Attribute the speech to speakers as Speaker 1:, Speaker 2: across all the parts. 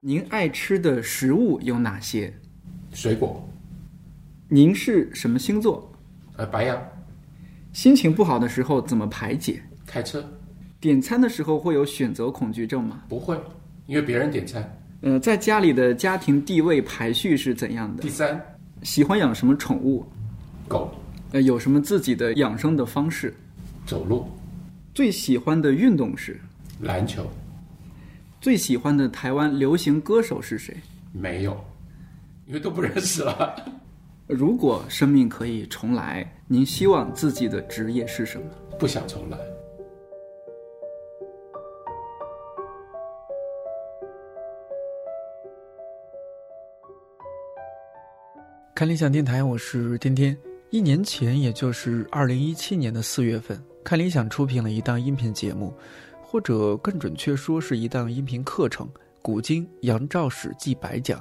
Speaker 1: 您爱吃的食物有哪些？
Speaker 2: 水果，
Speaker 1: 您是什么星座？
Speaker 2: 呃，白羊，
Speaker 1: 心情不好的时候怎么排解？
Speaker 2: 开车
Speaker 1: 点餐的时候会有选择恐惧症吗？
Speaker 2: 不会，因为别人点餐。
Speaker 1: 呃，在家里的家庭地位排序是怎样的
Speaker 2: 第？三，
Speaker 1: 喜欢养什么宠物？
Speaker 2: 狗，
Speaker 1: 呃，有什么自己的养生的方式？
Speaker 2: 走路，
Speaker 1: 最喜欢的运动是？
Speaker 2: 篮球，
Speaker 1: 最喜欢的台湾流行歌手是谁？
Speaker 2: 没有，因为都不认识了。
Speaker 1: 如果生命可以重来，您希望自己的职业是什么？
Speaker 2: 不想重来。
Speaker 3: 看理想电台，我是天天。一年前，也就是二零一七年的四月份，看理想出品了一档音频节目，或者更准确说是一档音频课程《古今杨照史记百讲》。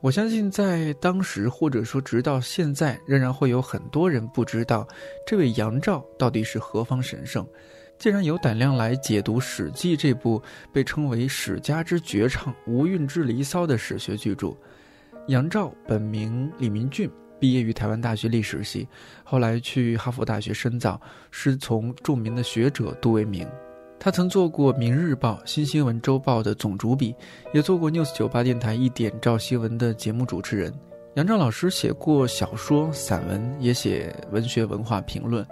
Speaker 3: 我相信，在当时或者说直到现在，仍然会有很多人不知道这位杨照到底是何方神圣。既然有胆量来解读《史记》这部被称为史家之绝唱、无韵之离骚的史学巨著，杨照本名李明俊，毕业于台湾大学历史系，后来去哈佛大学深造，师从著名的学者杜维明。他曾做过《明日报》《新新闻周报》的总主笔，也做过 News 九八电台一点照新闻的节目主持人。杨照老师写过小说、散文，也写文学文化评论。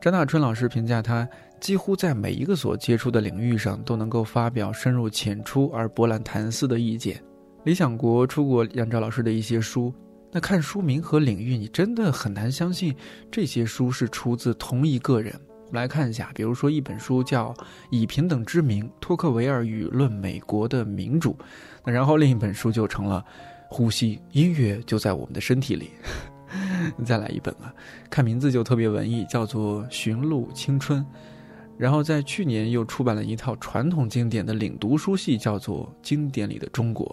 Speaker 3: 张大春老师评价他，几乎在每一个所接触的领域上都能够发表深入浅出而博览谈思的意见。理想国出过杨照老师的一些书，那看书名和领域，你真的很难相信这些书是出自同一个人。我们来看一下，比如说一本书叫《以平等之名，托克维尔语论美国的民主》，那然后另一本书就成了《呼吸音乐就在我们的身体里》。再来一本啊，看名字就特别文艺，叫做《寻路青春》。然后在去年又出版了一套传统经典的领读书系，叫做《经典里的中国》。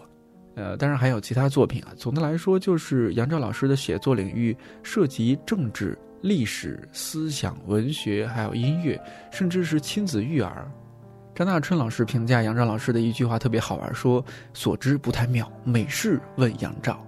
Speaker 3: 呃，当然还有其他作品啊。总的来说，就是杨照老师的写作领域涉及政治、历史、思想、文学，还有音乐，甚至是亲子育儿。张大春老师评价杨照老师的一句话特别好玩，说：“所知不太妙，美事问杨照。”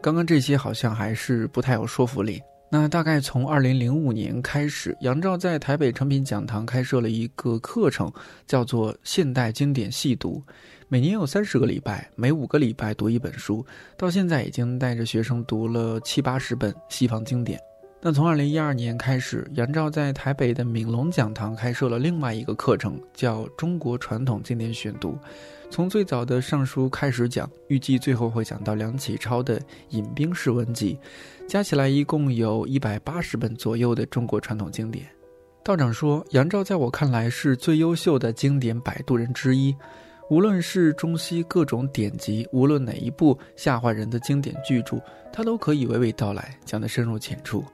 Speaker 3: 刚刚这些好像还是不太有说服力。那大概从二零零五年开始，杨照在台北诚品讲堂开设了一个课程，叫做《现代经典细读》，每年有三十个礼拜，每五个礼拜读一本书。到现在已经带着学生读了七八十本西方经典。那从二零一二年开始，杨照在台北的闽龙讲堂开设了另外一个课程，叫《中国传统经典选读》。从最早的《尚书》开始讲，预计最后会讲到梁启超的《引兵式文集》，加起来一共有一百八十本左右的中国传统经典。道长说，杨照在我看来是最优秀的经典摆渡人之一，无论是中西各种典籍，无论哪一部吓坏人的经典巨著，他都可以娓娓道来，讲得深入浅出。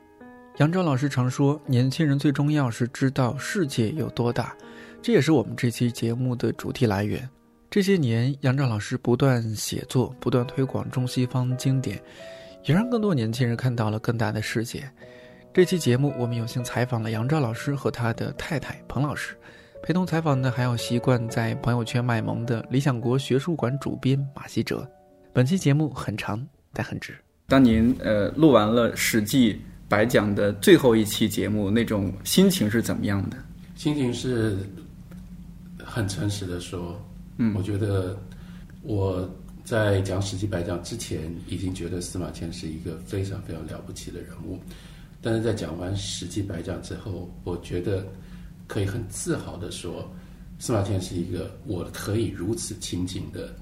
Speaker 3: 杨照老师常说，年轻人最重要是知道世界有多大，这也是我们这期节目的主题来源。这些年，杨照老师不断写作，不断推广中西方经典，也让更多年轻人看到了更大的世界。这期节目，我们有幸采访了杨照老师和他的太太彭老师，陪同采访的还有习惯在朋友圈卖萌的理想国学术馆主编马希哲。本期节目很长，但很值。
Speaker 1: 当您呃录完了《史记白讲》的最后一期节目，那种心情是怎么样的？
Speaker 2: 心情是很诚实的说，
Speaker 1: 嗯
Speaker 2: 我觉得我在讲《史记百讲》之前，已经觉得司马迁是一个非常非常了不起的人物，但是在讲完《史记百讲》之后，我觉得可以很自豪的说，司马迁是一个我可以如此亲近的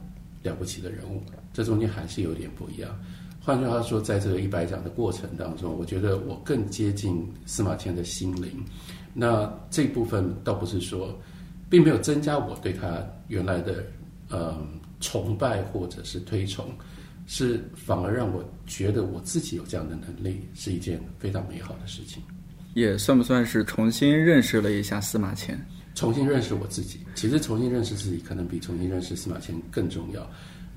Speaker 2: 了不起的人物。这中间还是有点不一样。换句话说，在这个一百讲的过程当中，我觉得我更接近司马迁的心灵。那这部分倒不是说，并没有增加我对他原来的呃崇拜或者是推崇，是反而让我觉得我自己有这样的能力，是一件非常美好的事情。
Speaker 1: 也算不算是重新认识了一下司马迁？
Speaker 2: 重新认识我自己，其实重新认识自己可能比重新认识司马迁更重要。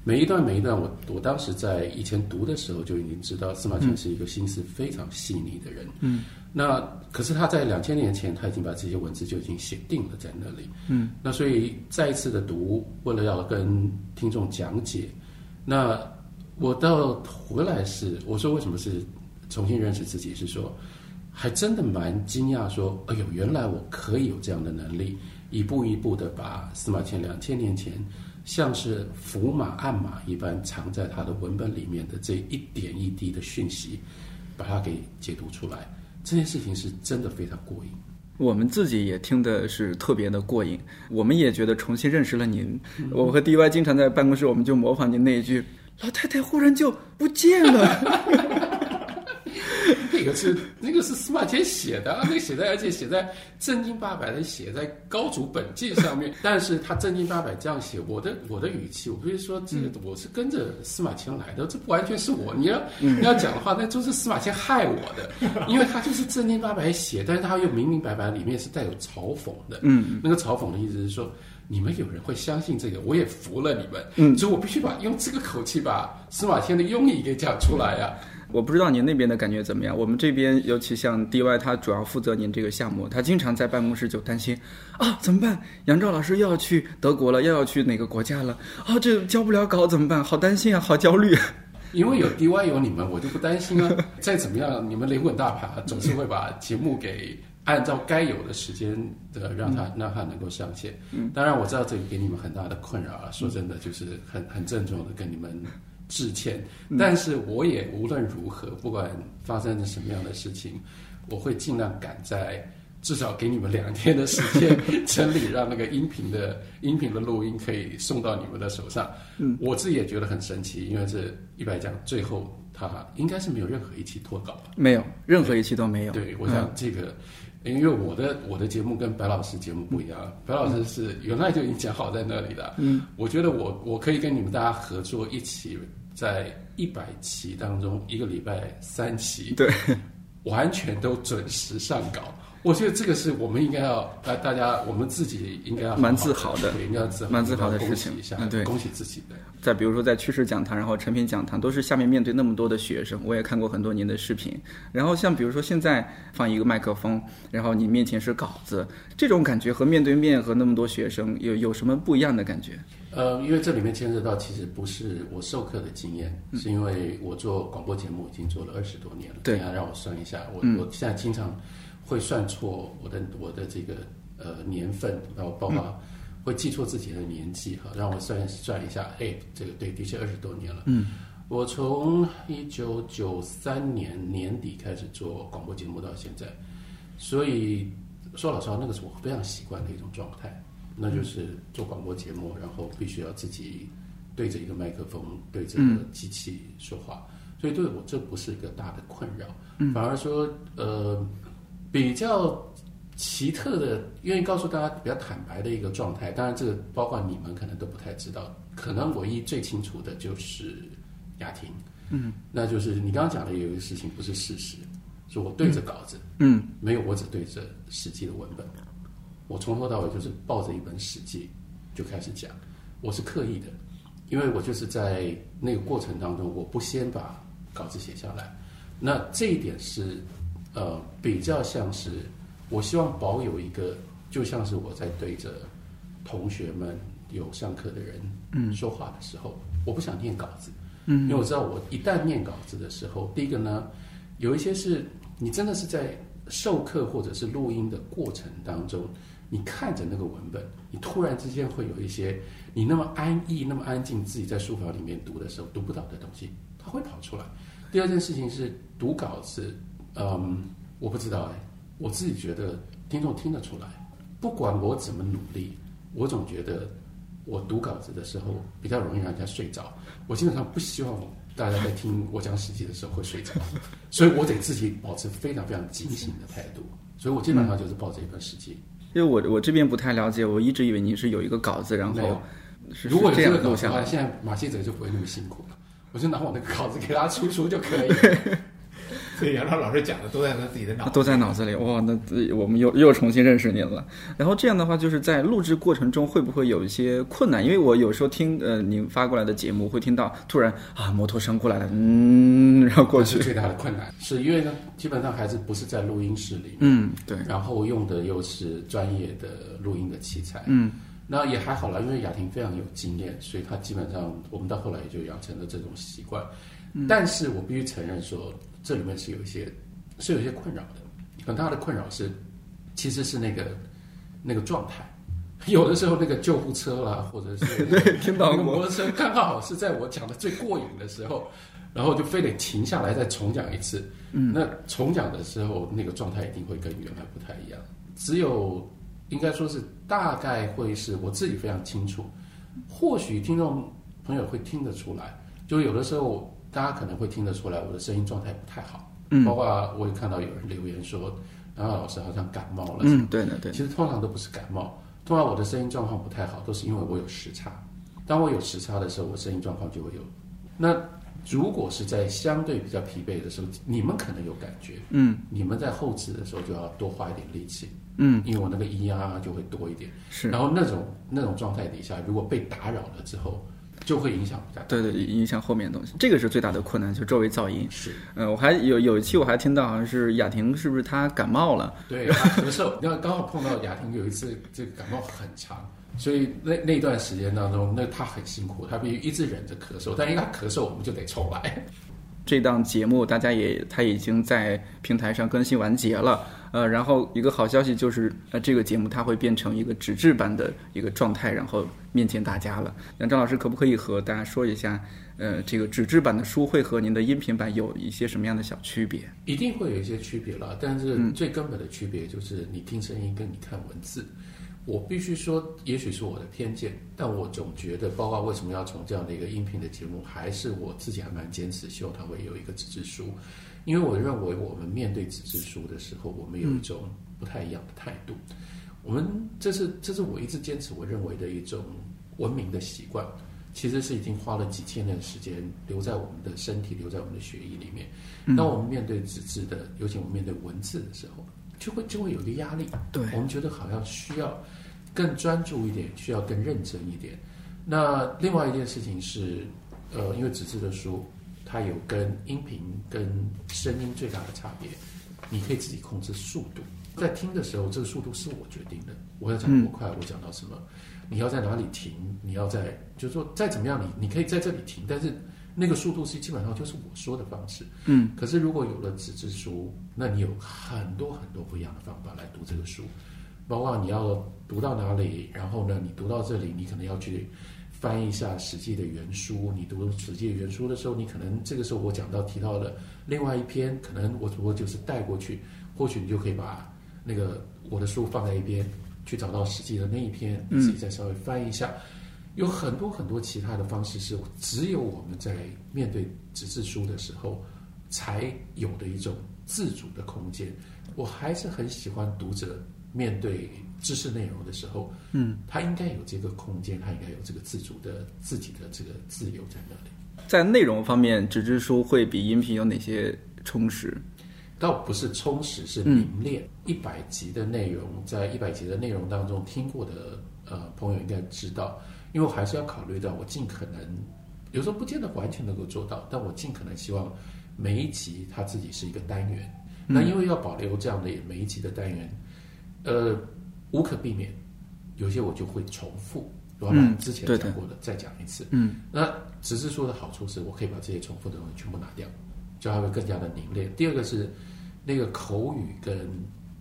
Speaker 2: 每一段每一段，我我当时在以前读的时候就已经知道司马迁是一个心思非常细腻的人。
Speaker 1: 嗯，
Speaker 2: 那可是他在两千年前他已经把这些文字就已经写定了在那里。嗯，那所以再一次的读，为了要跟听众讲解，那我到回来是我说为什么是重新认识自己，是说还真的蛮惊讶，说哎呦，原来我可以有这样的能力，一步一步的把司马迁两千年前。像是伏马暗码一般藏在他的文本里面的这一点一滴的讯息，把它给解读出来，这件事情是真的非常过瘾。
Speaker 1: 我们自己也听的是特别的过瘾，我们也觉得重新认识了您。我和 DY 经常在办公室，我们就模仿您那一句：“老太太忽然就不见了。”
Speaker 2: 那个是那个是司马迁写的，那个写在而且写在正经八百的写在高祖本纪上面。但是他正经八百这样写，我的我的语气，我不是说这个我是跟着司马迁来的，这不完全是我。你要你要讲的话，那就是司马迁害我的，因为他就是正经八百写，但是他又明明白白里面是带有嘲讽的。嗯，那个嘲讽的意思是说，你们有人会相信这个，我也服了你们。嗯，所以我必须把用这个口气把司马迁的用意给讲出来呀。
Speaker 1: 我不知道您那边的感觉怎么样？我们这边尤其像 DY，他主要负责您这个项目，他经常在办公室就担心啊，怎么办？杨照老师又要去德国了，又要去哪个国家了？啊，这交不了稿怎么办？好担心啊，好焦虑。
Speaker 2: 因为有 DY 有你们，我就不担心啊。再怎么样，你们灵魂大爬总是会把节目给按照该有的时间的让它让它能够上线。当然我知道这个给你们很大的困扰啊。说真的，就是很很郑重的跟你们。致歉，但是我也无论如何，不管发生了什么样的事情，我会尽量赶在至少给你们两天的时间 整理，让那个音频的音频的录音可以送到你们的手上。嗯，我自己也觉得很神奇，因为这一百讲最后他应该是没有任何一期脱稿吧？
Speaker 1: 没有，任何一期都没有。
Speaker 2: 对，我想这个。因为我的我的节目跟白老师节目不一样，白老师是原来就已经讲好在那里的。嗯，我觉得我我可以跟你们大家合作，一起在一百期当中，一个礼拜三期，
Speaker 1: 对，
Speaker 2: 完全都准时上稿。我觉得这个是我们应该要大大家我们自己应该要
Speaker 1: 蛮自豪的，
Speaker 2: 应该自
Speaker 1: 蛮自豪的事情
Speaker 2: 一下，
Speaker 1: 对，
Speaker 2: 恭喜自己。
Speaker 1: 再比如说在趋势讲堂，然后成品讲堂，都是下面面对那么多的学生，我也看过很多您的视频。然后像比如说现在放一个麦克风，然后你面前是稿子，这种感觉和面对面和那么多学生有有什么不一样的感觉？
Speaker 2: 呃，因为这里面牵涉到其实不是我授课的经验，是因为我做广播节目已经做了二十多年了。
Speaker 1: 对，
Speaker 2: 让我算一下，我我现在经常。会算错我的我的这个呃年份，然后包括会记错自己的年纪哈，让我算算一下，哎，这个对，的确二十多年了。嗯，我从一九九三年年底开始做广播节目到现在，所以说老实话，那个是我非常习惯的一种状态，那就是做广播节目，然后必须要自己对着一个麦克风，对着机器说话，所以对我这不是一个大的困扰，反而说呃。比较奇特的，愿意告诉大家比较坦白的一个状态。当然，这个包括你们可能都不太知道。可能唯一最清楚的就是雅婷，嗯，那就是你刚刚讲的有一个事情不是事实，是我对着稿子，嗯，没有，我只对着《实际》的文本。我从头到尾就是抱着一本《史记》就开始讲，我是刻意的，因为我就是在那个过程当中，我不先把稿子写下来。那这一点是。呃，比较像是，我希望保有一个，就像是我在对着同学们有上课的人说话的时候，我不想念稿子，嗯，因为我知道我一旦念稿子的时候，第一个呢，有一些是你真的是在授课或者是录音的过程当中，你看着那个文本，你突然之间会有一些你那么安逸、那么安静，自己在书房里面读的时候读不到的东西，它会跑出来。第二件事情是读稿子。嗯，我不知道哎，我自己觉得听众听得出来，不管我怎么努力，我总觉得我读稿子的时候比较容易让人家睡着。我基本上不希望大家在听我讲史记的时候会睡着，所以我得自己保持非常非常警醒的态度。所以我基本上就是抱着一本史记。
Speaker 1: 因为我我这边不太了解，我一直以为你是有一个稿子，然后
Speaker 2: 如果
Speaker 1: 这样
Speaker 2: 录
Speaker 1: 下来，
Speaker 2: 现在马戏者就不会那么辛苦了。我就拿我那个稿子给大家出书就可以。所以杨涛老师讲的都在他自己的脑，
Speaker 1: 都在脑子里。哇，那我们又又重新认识您了。然后这样的话，就是在录制过程中会不会有一些困难？因为我有时候听呃您发过来的节目，会听到突然啊摩托声过来了，嗯，然后过去。
Speaker 2: 最大的困难是因为呢，基本上还是不是在录音室里，
Speaker 1: 嗯，对。
Speaker 2: 然后用的又是专业的录音的器材，
Speaker 1: 嗯。
Speaker 2: 那也还好了，因为雅婷非常有经验，所以她基本上我们到后来也就养成了这种习惯。但是我必须承认说，这里面是有一些是有一些困扰的。很大的困扰是，其实是那个那个状态，有的时候那个救护车啦，或者是
Speaker 1: 对听到
Speaker 2: 摩托车刚好是在我讲的最过瘾的时候，然后就非得停下来再重讲一次。
Speaker 1: 嗯，
Speaker 2: 那重讲的时候，那个状态一定会跟原来不太一样。只有应该说是大概会是我自己非常清楚，或许听众朋友会听得出来，就有的时候大家可能会听得出来我的声音状态不太好，
Speaker 1: 嗯，
Speaker 2: 包括我也看到有人留言说，然后老师好像感冒了，
Speaker 1: 嗯，对的对，
Speaker 2: 其实通常都不是感冒，通常我的声音状况不太好，都是因为我有时差，当我有时差的时候，我声音状况就会有。那如果是在相对比较疲惫的时候，你们可能有感觉，
Speaker 1: 嗯，
Speaker 2: 你们在后置的时候就要多花一点力气。
Speaker 1: 嗯，
Speaker 2: 因为我那个咿呀就会多一点，
Speaker 1: 是。
Speaker 2: 然后那种那种状态底下，如果被打扰了之后，就会影响比较大。
Speaker 1: 对对，影响后面的东西，这个是最大的困难，就周围噪音。
Speaker 2: 是。
Speaker 1: 嗯，我还有有一期我还听到好像是雅婷，是不是她感冒了？
Speaker 2: 对，咳嗽。然后刚好碰到雅婷有一次这个感冒很长，所以那那段时间当中，那她很辛苦，她必须一直忍着咳嗽，但因为她咳嗽，我们就得重来。
Speaker 1: 这档节目大家也，它已经在平台上更新完结了。呃，然后一个好消息就是，呃，这个节目它会变成一个纸质版的一个状态，然后面见大家了。那张老师可不可以和大家说一下，呃，这个纸质版的书会和您的音频版有一些什么样的小区别？
Speaker 2: 一定会有一些区别了，但是最根本的区别就是你听声音跟你看文字。我必须说，也许是我的偏见，但我总觉得，包括为什么要从这样的一个音频的节目，还是我自己还蛮坚持，希望它会有一个纸质书，因为我认为我们面对纸质书的时候，我们有一种不太一样的态度。我们这是这是我一直坚持我认为的一种文明的习惯，其实是已经花了几千年的时间留在我们的身体、留在我们的血液里面。当我们面对纸质的，尤其我们面对文字的时候。就会就会有一个压力，
Speaker 1: 对
Speaker 2: 我们觉得好像需要更专注一点，需要更认真一点。那另外一件事情是，呃，因为纸质的书，它有跟音频跟声音最大的差别，你可以自己控制速度，在听的时候，这个速度是我决定的，我要讲多快，我讲到什么，你要在哪里停，你要在，就是说再怎么样，你你可以在这里停，但是。那个速度是基本上就是我说的方式，
Speaker 1: 嗯。
Speaker 2: 可是如果有了纸质书，那你有很多很多不一样的方法来读这个书，包括你要读到哪里，然后呢，你读到这里，你可能要去翻一下《史记》的原书。你读《史记》的原书的时候，你可能这个时候我讲到提到了另外一篇，可能我我就是带过去，或许你就可以把那个我的书放在一边，去找到《史记》的那一篇，自己再稍微翻一下。有很多很多其他的方式，是只有我们在面对纸质书的时候才有的一种自主的空间。我还是很喜欢读者面对知识内容的时候，
Speaker 1: 嗯，
Speaker 2: 他应该有这个空间，他应该有这个自主的自己的这个自由在那里。
Speaker 1: 在内容方面，纸质书会比音频有哪些充实？
Speaker 2: 倒不是充实，是凝练。一百集的内容，在一百集的内容当中听过的呃朋友应该知道。因为我还是要考虑到，我尽可能有时候不见得完全能够做到，但我尽可能希望每一集它自己是一个单元。那因为要保留这样的每一集的单元，呃，无可避免，有些我就会重复，我要把之前讲过的再讲一次。
Speaker 1: 嗯，
Speaker 2: 那纸质书的好处是我可以把这些重复的东西全部拿掉，就它会更加的凝练。第二个是那个口语跟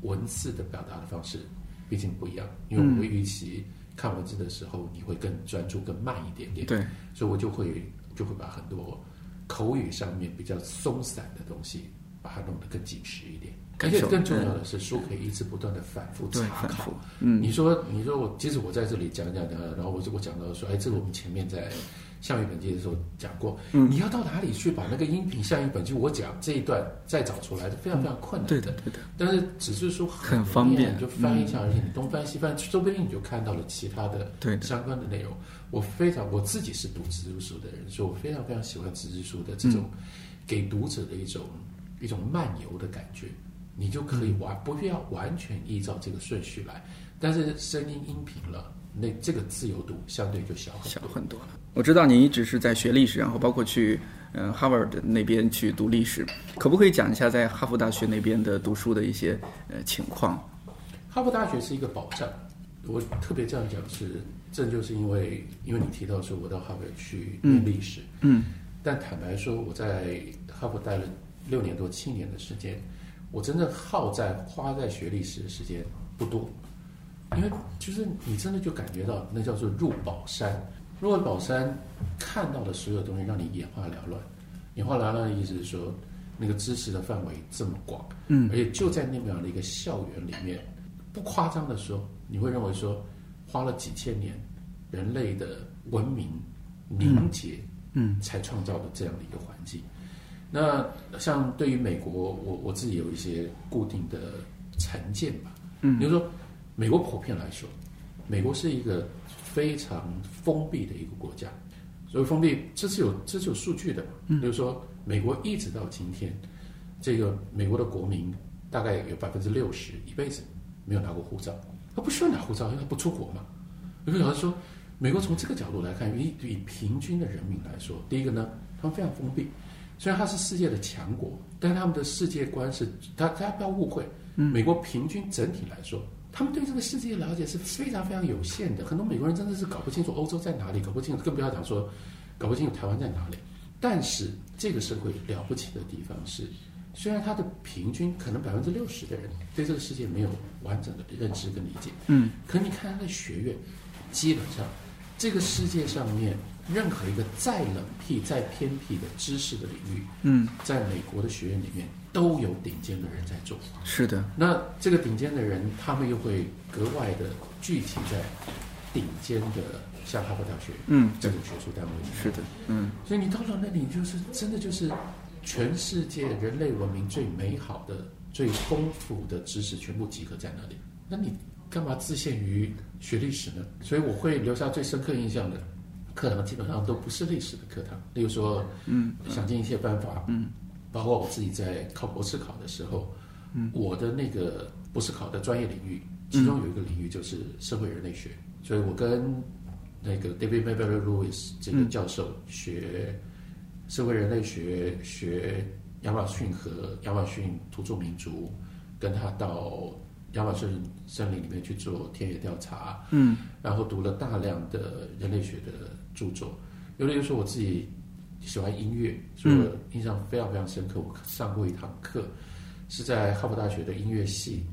Speaker 2: 文字的表达的方式毕竟不一样，因为我们预期。看文字的时候，你会更专注、更慢一点点。
Speaker 1: 对，
Speaker 2: 所以我就会就会把很多口语上面比较松散的东西，把它弄得更紧实一点。而且更重要的是，书可以一直不断的反复查考。
Speaker 1: 嗯，
Speaker 2: 你说，你说我，即使我在这里讲讲讲，然后我我讲到说，哎，这个我们前面在。项羽本纪的时候讲过，你要到哪里去把那个音频项羽本纪我讲这一段再找出来，是非常非常困难
Speaker 1: 的。对的，对的。
Speaker 2: 但是只是说
Speaker 1: 很方便，
Speaker 2: 就翻一下，而且你东翻西翻，说不定你就看到了其他的相关的内容。我非常我自己是读纸质书的人，所以我非常非常喜欢纸质书的这种给读者的一种一种漫游的感觉，你就可以完不需要完全依照这个顺序来，但是声音音频了，那这个自由度相对就小很
Speaker 1: 小
Speaker 2: 多。
Speaker 1: 很多了。我知道你一直是在学历史，然后包括去嗯哈佛的那边去读历史，可不可以讲一下在哈佛大学那边的读书的一些呃情况？
Speaker 2: 哈佛大学是一个保障，我特别这样讲是，这就是因为因为你提到说我到哈佛去念历史，
Speaker 1: 嗯
Speaker 2: 但坦白说我在哈佛待了六年多七年的时间，我真正耗在花在学历史的时间不多，因为就是你真的就感觉到那叫做入宝山，入了宝山看到的所有东西让你眼花缭乱，眼花缭乱的意思是说那个知识的范围这么广。
Speaker 1: 嗯
Speaker 2: 而且就在那么样的一个校园里面，不夸张的说，你会认为说，花了几千年，人类的文明凝结，
Speaker 1: 嗯
Speaker 2: 才创造了这样的一个环境。那像对于美国，我我自己有一些固定的成见吧。
Speaker 1: 嗯
Speaker 2: 比如说，美国普遍来说，美国是一个非常封闭的一个国家。所谓封闭，这是有这是有数据的。比如说，美国一直到今天，这个美国的国民大概有百分之六十一辈子没有拿过护照，他不需要拿护照，因为他不出国嘛。有个老师说，美国从这个角度来看，以以平均的人民来说，第一个呢，他们非常封闭，虽然它是世界的强国，但他们的世界观是，他大家不要误会，美国平均整体来说，他们对这个世界的了解是非常非常有限的，很多美国人真的是搞不清楚欧洲在哪里，搞不清楚，更不要讲说搞不清楚台湾在哪里。但是这个社会了不起的地方是，虽然它的平均可能百分之六十的人对这个世界没有完整的认知跟理解，
Speaker 1: 嗯
Speaker 2: 可你看他的学院，基本上这个世界上面任何一个再冷僻、再偏僻的知识的领域，
Speaker 1: 嗯，
Speaker 2: 在美国的学院里面都有顶尖的人在做。
Speaker 1: 是的，
Speaker 2: 那这个顶尖的人，他们又会格外的聚集在顶尖的像哈佛大学
Speaker 1: 嗯
Speaker 2: 这种学术单位。
Speaker 1: 是的，嗯
Speaker 2: 所以你到了那里，就是真的就是全世界人类文明最美好的、最丰富的知识全部集合在那里。那你干嘛自限于学历史呢？所以我会留下最深刻印象的课堂，基本上都不是历史的课堂。例如说，
Speaker 1: 嗯，
Speaker 2: 想尽一切办法，
Speaker 1: 嗯，
Speaker 2: 包括我自己在考博士考的时候，嗯，我的那个博士考的专业领域，其中有一个领域就是社会人类学，所以我跟那个 David Mayberry Lewis 这个教授学社会人类学，学亚马逊和亚马逊土著民族，跟他到亚马逊森林里面去做田野调查，
Speaker 1: 嗯。
Speaker 2: 然后读了大量的人类学的著作。有的就说我自己喜欢音乐，所以我印象非常非常深刻。我上过一堂课，是在哈佛大学的音乐系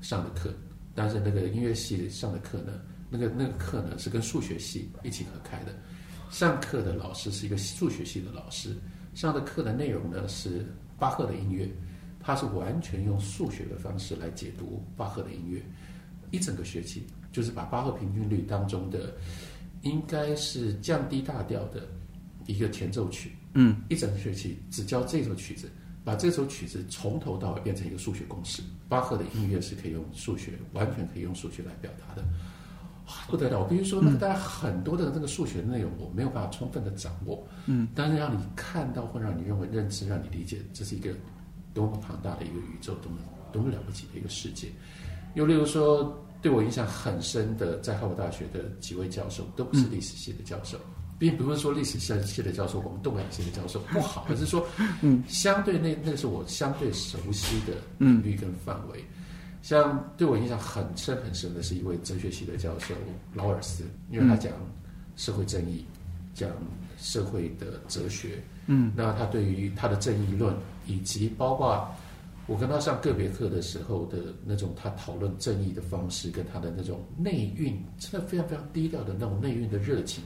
Speaker 2: 上的课，但是那个音乐系上的课呢，那个那个课呢是跟数学系一起合开的。上课的老师是一个数学系的老师，上的课的内容呢是巴赫的音乐，他是完全用数学的方式来解读巴赫的音乐，一整个学期就是把巴赫平均律当中的应该是降低大调的一个前奏曲，
Speaker 1: 嗯，
Speaker 2: 一整个学期只教这首曲子，把这首曲子从头到尾变成一个数学公式。巴赫的音乐是可以用数学，完全可以用数学来表达的。哇不得了！我必须说，那个大家很多的那个数学内容我没有办法充分的掌握，
Speaker 1: 嗯，
Speaker 2: 但是让你看到或让你认为认知，让你理解，这是一个多么庞大的一个宇宙，多么多么了不起的一个世界。又例如说，对我影响很深的，在哈佛大学的几位教授，都不是历史系的教授，并不是说历史系的教授，我们动感系的教授不好，而是说，
Speaker 1: 嗯，
Speaker 2: 相对那那是我相对熟悉的领域跟范围。像对我印象很深很深的是一位哲学系的教授劳尔斯，因为他讲社会正义，讲社会的哲学，
Speaker 1: 嗯，
Speaker 2: 那他对于他的正义论，以及包括我跟他上个别课的时候的那种他讨论正义的方式，跟他的那种内蕴，真的非常非常低调的那种内蕴的热情。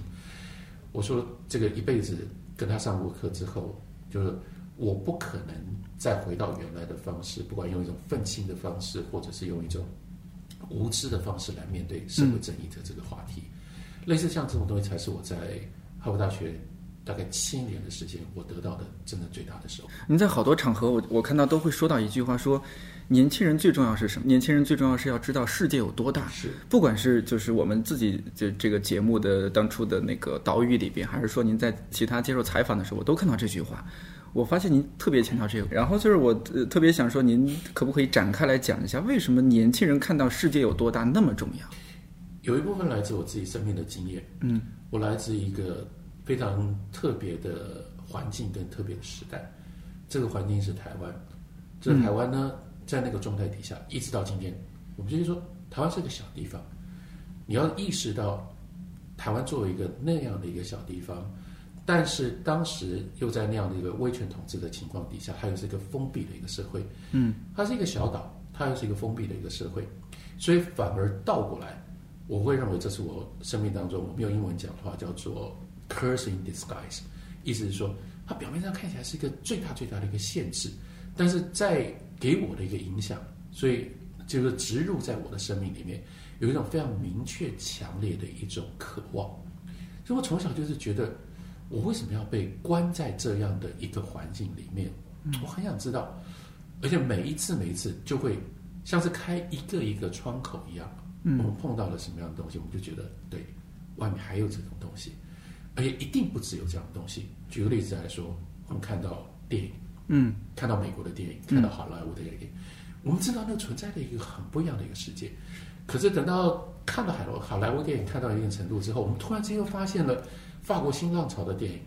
Speaker 2: 我说这个一辈子跟他上过课之后，就是我不可能再回到原来的方式，不管用一种愤青的方式，或者是用一种无知的方式来面对社会正义的这个话题。类似像这种东西，才是我在哈佛大学大概七年的时间，我得到的真的最大的收获。
Speaker 1: 你在好多场合我我看到都会说到一句话说。年轻人最重要是什么？年轻人最重要是要知道世界有多大。
Speaker 2: 是，
Speaker 1: 不管是就是我们自己就这个节目的当初的那个导语里边，还是说您在其他接受采访的时候，我都看到这句话。我发现您特别强调这个，然后就是我、呃、特别想说，您可不可以展开来讲一下，为什么年轻人看到世界有多大那么重要？
Speaker 2: 有一部分来自我自己生命的经验，嗯，我来自一个非常特别的环境跟特别的时代，这个环境是台湾，这个台湾呢，在那个状态底下，一直到今天，我们就是说，台湾是个小地方，你要意识到，台湾作为一个那样的一个小地方，但是当时又在那样的一个威权统治的情况底下，它又是一个封闭的一个社会，嗯，它是一个小岛，它又是一个封闭的一个社会，所以反而倒过来。我会认为这是我生命当中，我们用英文讲的话叫做 “curse in disguise”，意思是说，它表面上看起来是一个最大最大的一个限制，但是在给我的一个影响，所以就是植入在我的生命里面，有一种非常明确、强烈的一种渴望。所以我从小就是觉得，我为什么要被关在这样的一个环境里面？我很想知道，而且每一次每一次就会像是开一个一个窗口一样。我们碰到了什么样的东西，我们就觉得对，外面还有这种东西，而且一定不只有这样的东西。举个例子来说，我们看到电影，
Speaker 1: 嗯，
Speaker 2: 看到美国的电影，看到好莱坞的电影，我们知道那存在的一个很不一样的一个世界。可是等到看到好好莱坞电影看到一定程度之后，我们突然间又发现了法国新浪潮的电影，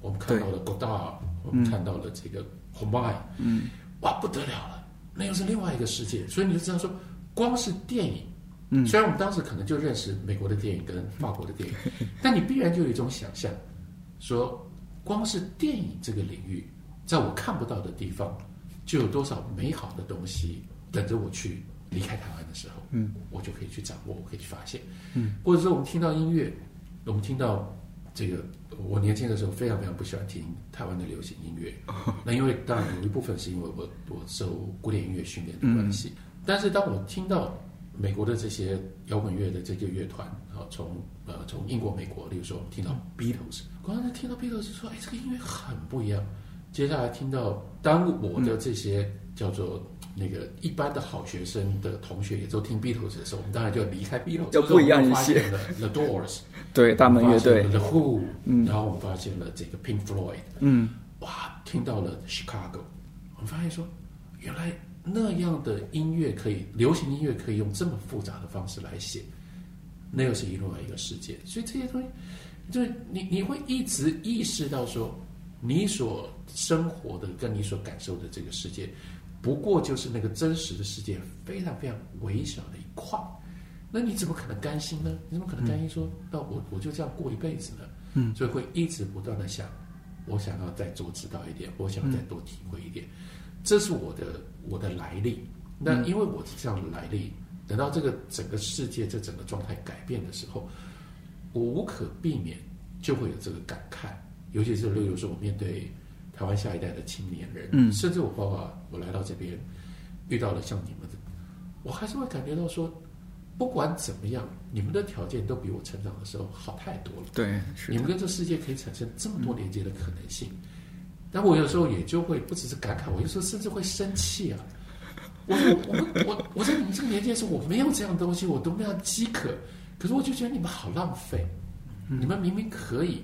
Speaker 2: 我们看到了戈达尔，我们看到了这个红麦，嗯，哇，不得了了，那又是另外一个世界。所以你就知道说，光是电影。嗯，虽然我们当时可能就认识美国的电影跟法国的电影，但你必然就有一种想象，说光是电影这个领域，在我看不到的地方，就有多少美好的东西等着我去离开台湾的时候，嗯，我就可以去掌握，我可以去发现，嗯，或者说我们听到音乐，我们听到这个，我年轻的时候非常非常不喜欢听台湾的流行音乐，那因为当然有一部分是因为我我受古典音乐训练的关系，但是当我听到。美国的这些摇滚乐的这些乐团啊，从呃从英国、美国，例如说我们听到 Beatles，刚才听到 Beatles 说，哎，这个音乐很不一样。接下来听到，当我的这些叫做那个一般的好学生的同学也都听 Beatles 的时候，我们当然就要离开 Beatles，
Speaker 1: 要不一样一些。
Speaker 2: 了 The Doors，
Speaker 1: 对，大门乐队
Speaker 2: ，The Who，嗯，然后我们发现了这个 Pink Floyd，
Speaker 1: 嗯，
Speaker 2: 哇，听到了 Chicago，我们发现说，原来。那样的音乐可以，流行音乐可以用这么复杂的方式来写，那又是另外一个世界。所以这些东西，就是你你会一直意识到说，你所生活的跟你所感受的这个世界，不过就是那个真实的世界非常非常微小的一块。那你怎么可能甘心呢？你怎么可能甘心说，那我我就这样过一辈子呢？嗯，所以会一直不断的想，我想要再多知道一点，我想要再多体会一点。这是我的我的来历，那因为我是这样的来历，等到这个整个世界这整个状态改变的时候，我无可避免就会有这个感慨，尤其是例如说我面对台湾下一代的青年人，嗯，甚至我包括我来到这边遇到了像你们的，我还是会感觉到说，不管怎么样，你们的条件都比我成长的时候好太多了，
Speaker 1: 对，是
Speaker 2: 你们跟这世界可以产生这么多连接的可能性。但我有时候也就会不只是感慨，我有时候甚至会生气啊！我我我我在你们这个年纪的时候，我没有这样东西，我都没有饥渴，可是我就觉得你们好浪费。你们明明可以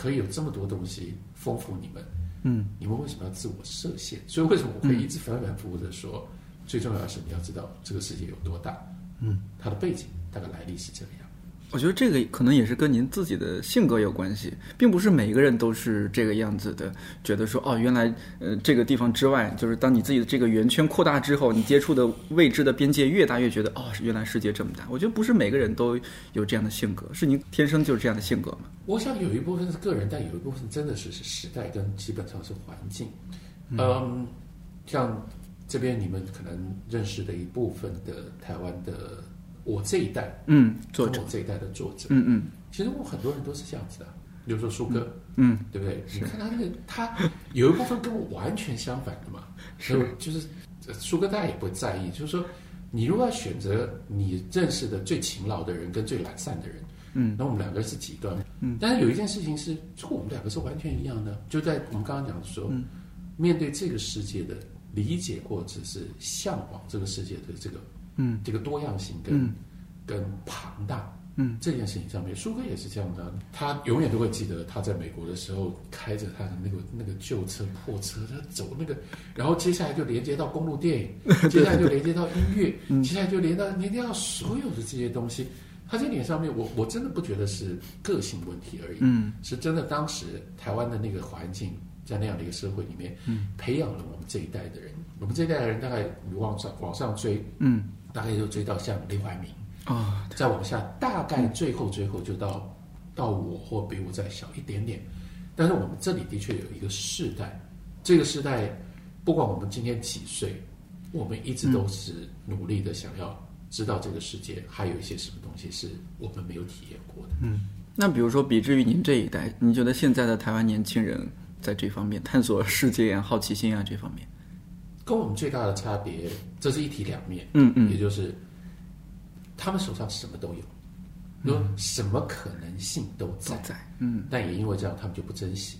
Speaker 2: 可以有这么多东西丰富你们，嗯，你们为什么要自我设限？所以为什么我会一直反反复复的说，最重要的是你要知道这个世界有多大，嗯，它的背景大概来历是这样。
Speaker 1: 我觉得这个可能也是跟您自己的性格有关系，并不是每一个人都是这个样子的。觉得说哦，原来呃这个地方之外，就是当你自己的这个圆圈扩大之后，你接触的未知的边界越大，越觉得哦，原来世界这么大。我觉得不是每个人都有这样的性格，是您天生就是这样的性格吗？
Speaker 2: 我想有一部分是个人，但有一部分真的是是时代跟基本上是环境。嗯，像这边你们可能认识的一部分的台湾的。我这一代，
Speaker 1: 嗯，作者。
Speaker 2: 这一代的作者，
Speaker 1: 嗯嗯，
Speaker 2: 其实我很多人都是这样子的，比如说舒哥，
Speaker 1: 嗯，
Speaker 2: 对不对？你看他那个，他有一部分跟我完全相反的嘛，
Speaker 1: 是，
Speaker 2: 就是舒哥大家也不在意，就是说，你如果要选择你认识的最勤劳的人跟最懒散的人，嗯，那我们两个是极端，嗯，但是有一件事情是，就我们两个是完全一样的，就在我们刚刚讲的时候，面对这个世界的理解或者是向往这个世界的这个。
Speaker 1: 嗯，
Speaker 2: 这个多样性跟跟庞大，嗯，这件事情上面，舒哥也是这样的，他永远都会记得他在美国的时候开着他的那个那个旧车破车，他走那个，然后接下来就连接到公路电影，接下来就连接到音乐，接下来就连到连接到所有的这些东西。他这点上面，我我真的不觉得是个性问题而已，嗯，是真的当时台湾的那个环境在那样的一个社会里面，嗯，培养了我们这一代的人。我们这一代的人大概往上往上追，嗯，大概就追到像林怀民。啊，再往下，大概最后最后就到到我或比我再小一点点，但是我们这里的确有一个世代，这个世代不管我们今天几岁，我们一直都是努力的想要知道这个世界还有一些什么东西是我们没有体验过的。
Speaker 1: 嗯，那比如说，比之于您这一代，你觉得现在的台湾年轻人在这方面探索世界啊、好奇心啊这方面，
Speaker 2: 跟我们最大的差别，这是一体两面。
Speaker 1: 嗯嗯，
Speaker 2: 也就是。他们手上什么都有，说什么可能性都在，嗯，但也因为这样，他们就不珍惜，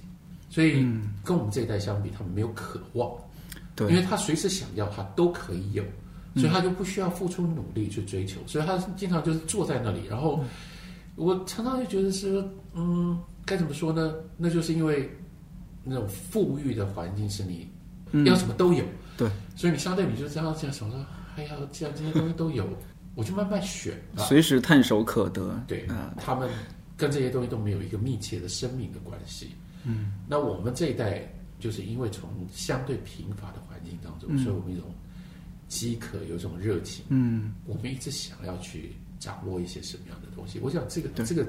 Speaker 2: 所以跟我们这一代相比，他们没有渴望，
Speaker 1: 对，
Speaker 2: 因为他随时想要，他都可以有，所以他就不需要付出努力去追求，所以他经常就是坐在那里，然后我常常就觉得是，嗯，该怎么说呢？那就是因为那种富裕的环境是你要什么都有，
Speaker 1: 对，
Speaker 2: 所以你相对你就这样这样想说，哎呀，既然这些东西都有。我就慢慢选，
Speaker 1: 随时探手可得。
Speaker 2: 对嗯，他们跟这些东西都没有一个密切的生命的关系。嗯，那我们这一代就是因为从相对贫乏的环境当中，所以我们一种饥渴，有一种热情。嗯，我们一直想要去掌握一些什么样的东西。我想这个这个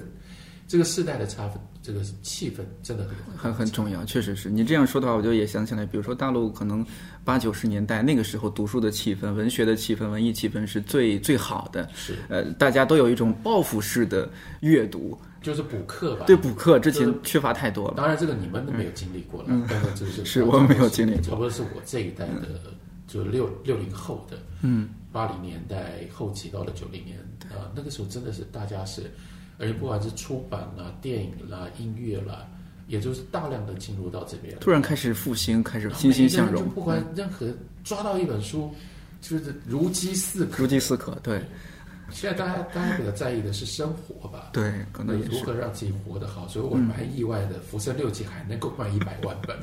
Speaker 2: 这个世代的差分，这个气氛真的很
Speaker 1: 很很重要。确实是你这样说的话，我就也想起来，比如说大陆可能。八九十年代那个时候，读书的气氛、文学的气氛、文艺气氛是最最好的。
Speaker 2: 是，
Speaker 1: 呃，大家都有一种报复式的阅读，
Speaker 2: 就是补课吧。
Speaker 1: 对，补课之前缺乏太多了。
Speaker 2: 当然，这个你们都没有经历过了。但是这是
Speaker 1: 是我没有经历过。
Speaker 2: 差不多是我这一代的，就六六零后的，嗯，八零年代后期到了九零年，啊，那个时候真的是大家是，而且不管是出版啦、电影啦、音乐啦。也就是大量的进入到这边，
Speaker 1: 突然开始复兴，开始欣欣向荣。
Speaker 2: 不管任何抓到一本书，就是如饥似渴。
Speaker 1: 如饥似渴，对。
Speaker 2: 现在大家大家比较在意的是生活吧？
Speaker 1: 对，可能
Speaker 2: 如何让自己活得好。所以我蛮意外的，《浮生六记》还能够卖一百万本。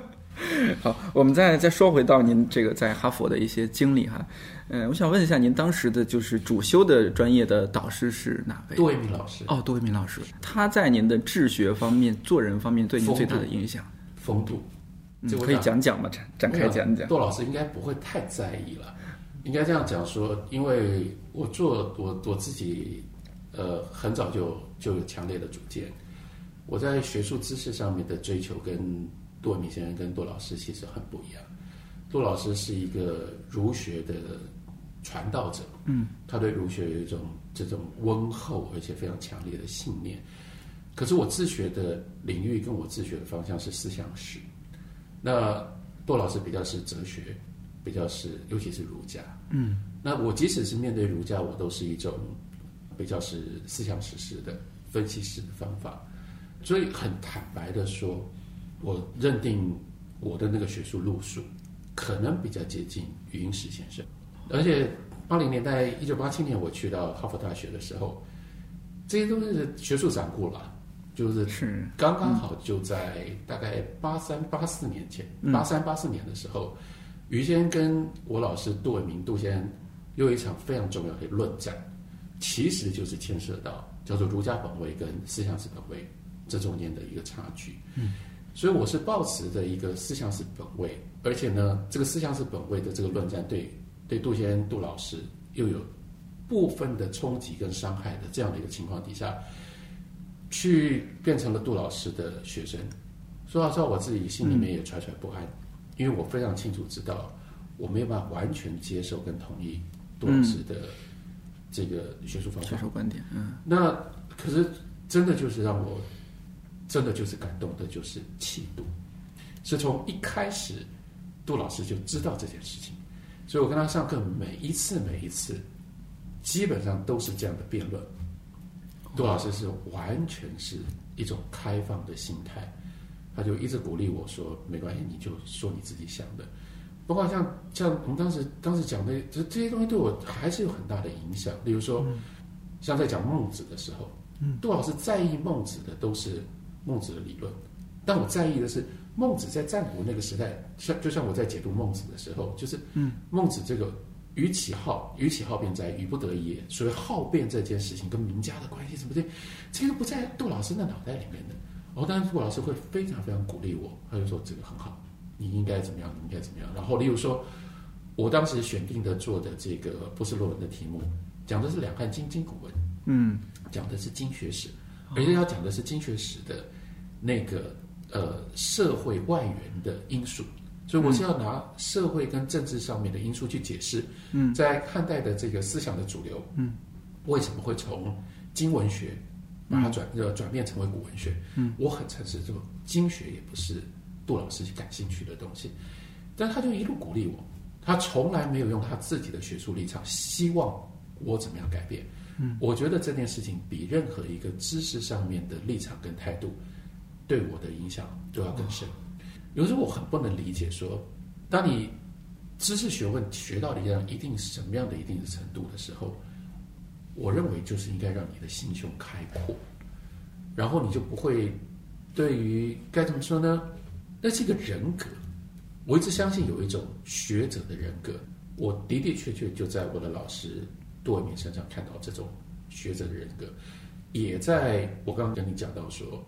Speaker 1: 好，我们再再说回到您这个在哈佛的一些经历哈。嗯，我想问一下，您当时的就是主修的专业的导师是哪位？
Speaker 2: 杜维明老师。
Speaker 1: 哦，杜维明老师，他在您的治学方面、做人方面对您最大的影响？
Speaker 2: 风度，
Speaker 1: 这可以讲讲吗？展展开讲讲。
Speaker 2: 杜老师应该不会太在意了，应该这样讲说，因为我做我我自己，呃，很早就就有强烈的主见，我在学术知识上面的追求跟杜维明先生跟杜老师其实很不一样。杜老师是一个儒学的。传道者，嗯，他对儒学有一种这种温厚而且非常强烈的信念。可是我自学的领域跟我自学的方向是思想史，那杜老师比较是哲学，比较是尤其是儒家，嗯，那我即使是面对儒家，我都是一种比较是思想史式的分析式的方法。所以很坦白的说，我认定我的那个学术路数可能比较接近余英时先生。而且八零年代，一九八七年我去到哈佛大学的时候，这些都是学术掌故了，就是
Speaker 1: 是
Speaker 2: 刚刚好就在大概八三八四年前，八三八四年的时候，于先跟我老师杜伟明杜先生有一场非常重要的论战，其实就是牵涉到叫做儒家本位跟思想史本位这中间的一个差距。嗯，所以我是抱持着一个思想史本位，而且呢，这个思想史本位的这个论战对。对杜先生、杜老师又有部分的冲击跟伤害的这样的一个情况底下，去变成了杜老师的学生。说老实话，我自己心里面也揣揣不安，因为我非常清楚知道，我没有办法完全接受跟同意杜老师的这个学术方法、
Speaker 1: 学术观点。嗯，
Speaker 2: 那可是真的就是让我真的就是感动的，就是气度，是从一开始杜老师就知道这件事情。所以我跟他上课，每一次每一次，基本上都是这样的辩论。杜老师是完全是一种开放的心态，他就一直鼓励我说：“没关系，你就说你自己想的。”包括像像我们当时当时讲的这这些东西，对我还是有很大的影响。例如说，像在讲孟子的时候，嗯，杜老师在意孟子的都是孟子的理论，但我在意的是孟子在战国那个时代，像就像我在解读孟子的时候，就是嗯，孟子这个与其好，与其好辩哉，与不得已也。所谓好辩这件事情跟名家的关系什么的，这个不在杜老师的脑袋里面的。哦，当然杜老师会非常非常鼓励我，他就说这个很好，你应该怎么样，你应该怎么样。然后例如说，我当时选定的做的这个博士论文的题目。讲的是两汉经今古文，
Speaker 1: 嗯，
Speaker 2: 讲的是经学史，而且要讲的是经学史的那个呃社会外援的因素，所以我是要拿社会跟政治上面的因素去解释，嗯，在汉代的这个思想的主流，嗯，为什么会从经文学把它转呃转变成为古文学？嗯，我很诚实，这个经学也不是杜老师感兴趣的东西，但他就一路鼓励我，他从来没有用他自己的学术立场希望。我怎么样改变？嗯，我觉得这件事情比任何一个知识上面的立场跟态度对我的影响都要更深。有时候我很不能理解，说当你知识学问学到一样一定什么样的一定的程度的时候，我认为就是应该让你的心胸开阔，然后你就不会对于该怎么说呢？那是一个人格。我一直相信有一种学者的人格，我的的确确就在我的老师。杜伟明身上看到这种学者的人格，也在我刚刚跟你讲到说，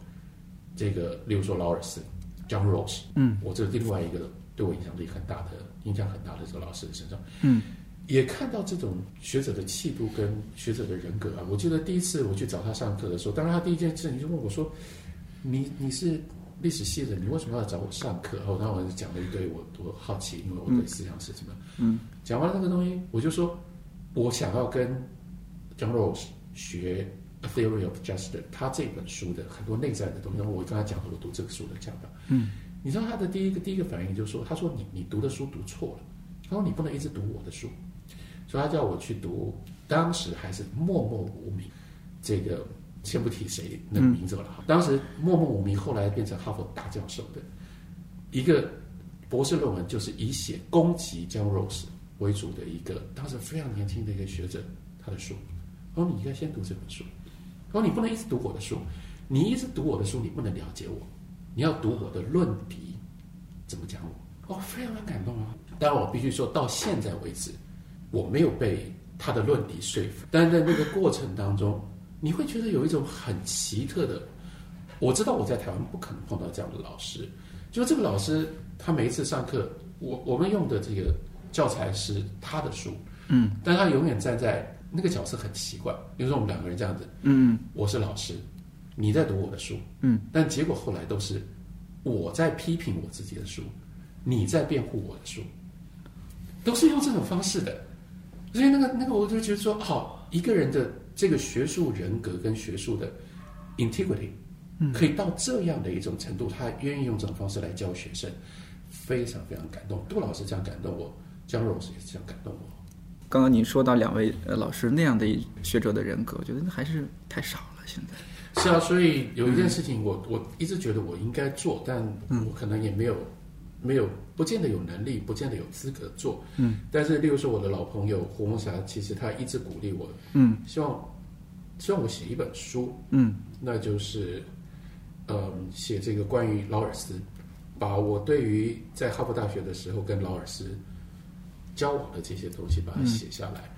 Speaker 2: 这个，例如说劳尔斯，John Rose，
Speaker 1: 嗯，
Speaker 2: 我这另外一个对我影响力很大的、影响很大的这个老师的身上，
Speaker 1: 嗯，
Speaker 2: 也看到这种学者的气度跟学者的人格啊。我记得第一次我去找他上课的时候，当然他第一件事情就问我说：“你你是历史系的，你为什么要找我上课？”然后我就讲了一堆我我好奇，因为我对思想是什么，
Speaker 1: 嗯，
Speaker 2: 讲完了那个东西，我就说。我想要跟 John Rawls 学《Theory of Justice》，他这本书的很多内在的东西。我跟他讲，我读这个书的讲到。
Speaker 1: 嗯，
Speaker 2: 你知道他的第一个第一个反应就是说，他说你你读的书读错了，他说你不能一直读我的书，所以他叫我去读当时还是默默无名，这个先不提谁那个名字了哈。当时默默无名，后来变成哈佛大教授的一个博士论文，就是以写攻击 John Rose。为主的一个当时非常年轻的一个学者，他的书，他说你应该先读这本书，他说你不能一直读我的书，你一直读我的书，你不能了解我，你要读我的论敌怎么讲我，哦，非常的感动啊！当然我必须说到现在为止，我没有被他的论敌说服，但是在那个过程当中，你会觉得有一种很奇特的，我知道我在台湾不可能碰到这样的老师，就这个老师他每一次上课，我我们用的这个。教材是他的书，
Speaker 1: 嗯，
Speaker 2: 但他永远站在那个角色很奇怪。比如说我们两个人这样子，
Speaker 1: 嗯，
Speaker 2: 我是老师，你在读我的书，
Speaker 1: 嗯，
Speaker 2: 但结果后来都是我在批评我自己的书，你在辩护我的书，都是用这种方式的。所以那个那个，我就觉得说，好，一个人的这个学术人格跟学术的 integrity，可以到这样的一种程度，他愿意用这种方式来教学生，非常非常感动。杜老师这样感动我。江老师也是这样感动我。
Speaker 1: 刚刚您说到两位呃老师那样的学者的人格，我觉得还是太少了。现在
Speaker 2: 是啊，所以有一件事情，我我一直觉得我应该做，但我可能也没有没有，不见得有能力，不见得有资格做。
Speaker 1: 嗯。
Speaker 2: 但是，例如说我的老朋友胡梦霞，其实他一直鼓励我，
Speaker 1: 嗯，
Speaker 2: 希望希望我写一本书，
Speaker 1: 嗯，
Speaker 2: 那就是呃写这个关于劳尔斯，把我对于在哈佛大学的时候跟劳尔斯。教我的这些东西，把它写下来。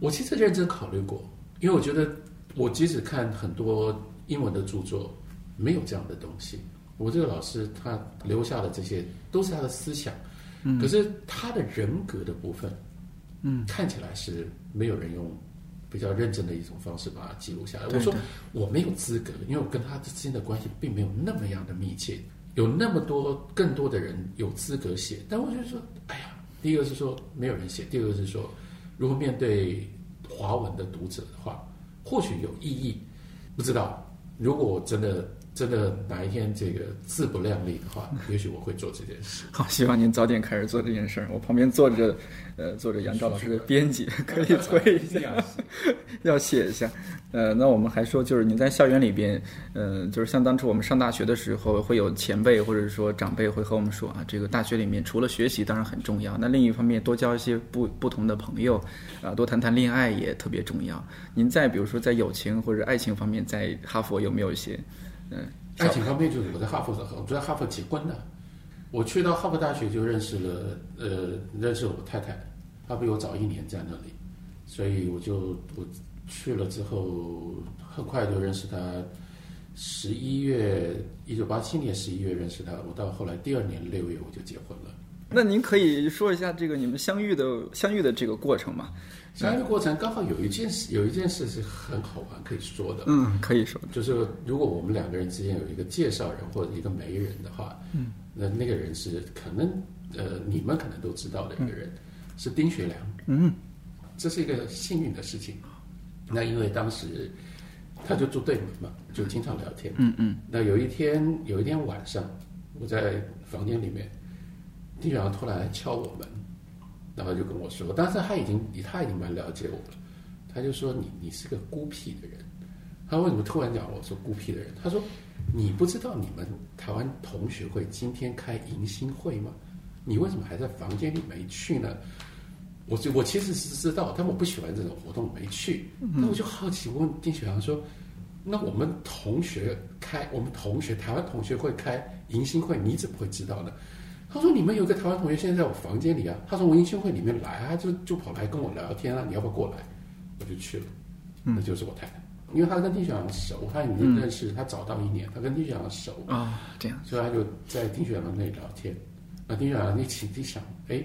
Speaker 2: 我其实认真考虑过，因为我觉得我即使看很多英文的著作，没有这样的东西。我这个老师他留下的这些都是他的思想，可是他的人格的部分，
Speaker 1: 嗯，
Speaker 2: 看起来是没有人用比较认真的一种方式把它记录下来。我说我没有资格，因为我跟他之间的关系并没有那么样的密切，有那么多更多的人有资格写，但我就说，哎呀。第一个是说没有人写，第二个是说，如果面对华文的读者的话，或许有意义。不知道，如果真的真的哪一天这个自不量力的话，也许我会做这件事。
Speaker 1: 好，希望您早点开始做这件事儿。我旁边坐着，呃，坐着杨照老师的编辑，可以催一下，要写一下。呃，那我们还说，就是您在校园里边，呃，就是像当初我们上大学的时候，会有前辈或者说长辈会和我们说啊，这个大学里面除了学习当然很重要，那另一方面多交一些不不同的朋友，啊，多谈谈恋爱也特别重要。您在比如说在友情或者爱情方面，在哈佛有没有一些？嗯，
Speaker 2: 爱情方面就是我在哈佛的，我在哈佛结婚的。我去到哈佛大学就认识了，呃，认识我太太，她比我早一年在那里，所以我就我去了之后，很快就认识她。十一月，一九八七年十一月认识她，我到后来第二年六月我就结婚了。
Speaker 1: 那您可以说一下这个你们相遇的相遇的这个过程吗？
Speaker 2: 相遇过程刚好有一件事，有一件事是很好玩可以说的。
Speaker 1: 嗯，可以说，
Speaker 2: 就是如果我们两个人之间有一个介绍人或者一个媒人的话，
Speaker 1: 嗯，
Speaker 2: 那那个人是可能呃你们可能都知道的一个人，是丁学良。
Speaker 1: 嗯，
Speaker 2: 这是一个幸运的事情。那因为当时他就住对门嘛，就经常聊天。
Speaker 1: 嗯嗯。
Speaker 2: 那有一天有一天晚上，我在房间里面，丁学良突然来敲我门。然后就跟我说，但是他已经他已经蛮了解我了，他就说你你是个孤僻的人，他为什么突然讲我说孤僻的人？他说你不知道你们台湾同学会今天开迎新会吗？你为什么还在房间里没去呢？我就我其实是知道，但我不喜欢这种活动，没去。那我就好奇问丁雪阳说，那我们同学开我们同学台湾同学会开迎新会，你怎么会知道呢？他说：“你们有个台湾同学现在在我房间里啊。”他从文艺训会里面来啊，就就跑来跟我聊天啊。你要不要过来？我就去了。那就是我太太，因为他跟丁雪阳熟，他已经认识他早到一年，他跟丁雪阳熟
Speaker 1: 啊，这样，
Speaker 2: 所以他就在丁雪阳那里聊天。那丁雪阳一起一想，哎，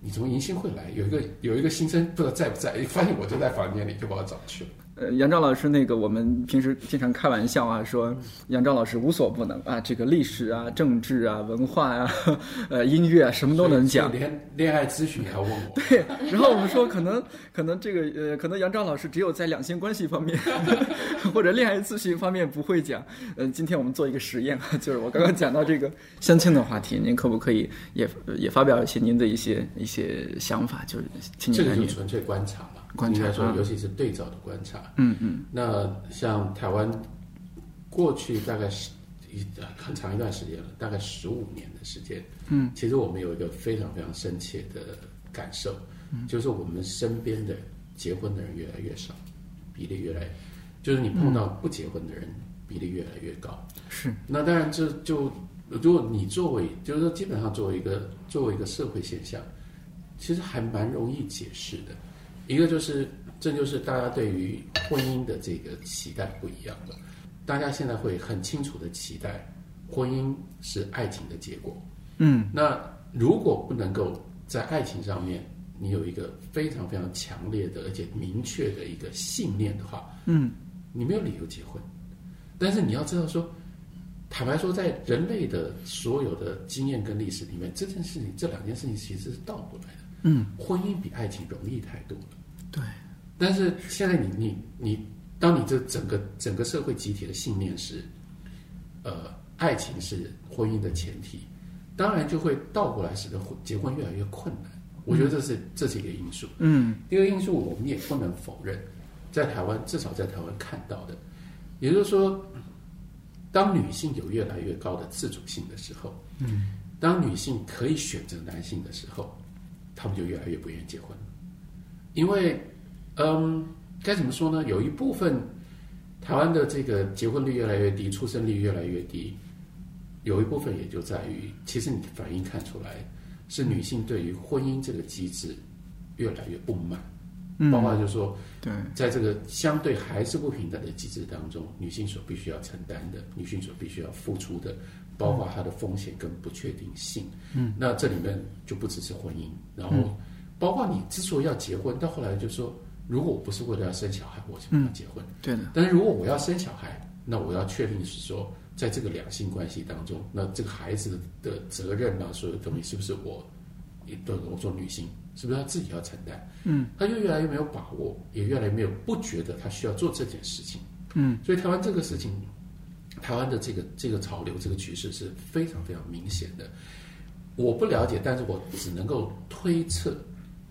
Speaker 2: 你从迎新会来，有一个有一个新生，不知道在不在？发现我就在房间里，就把我找去了。
Speaker 1: 呃，杨照老师，那个我们平时经常开玩笑啊，说杨照老师无所不能啊，这个历史啊、政治啊、文化啊、呃音乐啊，什么都能讲。
Speaker 2: 连恋爱咨询还问我。
Speaker 1: 对，然后我们说，可能可能这个呃，可能杨照老师只有在两性关系方面 或者恋爱咨询方面不会讲。嗯，今天我们做一个实验啊，就是我刚刚讲到这个相亲的话题，您可不可以也也发表一些您的一些一些想法？就是
Speaker 2: 这个就纯粹观察。应该说，尤其是对照的观察。
Speaker 1: 嗯嗯。
Speaker 2: 那像台湾，过去大概是一很长一段时间了，大概十五年的时间。
Speaker 1: 嗯。
Speaker 2: 其实我们有一个非常非常深切的感受，就是我们身边的结婚的人越来越少，比例越来，就是你碰到不结婚的人比例越来越高。
Speaker 1: 是。
Speaker 2: 那当然，这就如果你作为，就是说，基本上作为一个作为一个社会现象，其实还蛮容易解释的。一个就是，这就是大家对于婚姻的这个期待不一样了。大家现在会很清楚的期待，婚姻是爱情的结果。
Speaker 1: 嗯，
Speaker 2: 那如果不能够在爱情上面，你有一个非常非常强烈的而且明确的一个信念的话，
Speaker 1: 嗯，
Speaker 2: 你没有理由结婚。但是你要知道说，坦白说，在人类的所有的经验跟历史里面，这件事情这两件事情其实是倒过来的。
Speaker 1: 嗯，
Speaker 2: 婚姻比爱情容易太多了。
Speaker 1: 对，
Speaker 2: 但是现在你你你，当你这整个整个社会集体的信念是，呃，爱情是婚姻的前提，当然就会倒过来使得婚结婚越来越困难。我觉得这是这是一个因素。
Speaker 1: 嗯，
Speaker 2: 第二个因素我们也不能否认，在台湾至少在台湾看到的，也就是说，当女性有越来越高的自主性的时候，
Speaker 1: 嗯，
Speaker 2: 当女性可以选择男性的时候。他们就越来越不愿意结婚，因为，嗯，该怎么说呢？有一部分台湾的这个结婚率越来越低，出生率越来越低，有一部分也就在于，其实你反应看出来，是女性对于婚姻这个机制越来越不满，嗯包括就是说，
Speaker 1: 对，
Speaker 2: 在这个相对还是不平等的机制当中，女性所必须要承担的，女性所必须要付出的。包括它的风险跟不确定性，
Speaker 1: 嗯，
Speaker 2: 那这里面就不只是婚姻，然后包括你之所以要结婚，到后来就说，如果我不是为了要生小孩，我就不要结婚，
Speaker 1: 对的。
Speaker 2: 但是如果我要生小孩，那我要确定是说，在这个两性关系当中，那这个孩子的责任啊，所有东西是不是我，对我做女性，是不是他自己要承担？
Speaker 1: 嗯，
Speaker 2: 她就越来越没有把握，也越来越没有不觉得他需要做这件事情。
Speaker 1: 嗯，
Speaker 2: 所以台湾这个事情。台湾的这个这个潮流、这个趋势是非常非常明显的。我不了解，但是我只能够推测，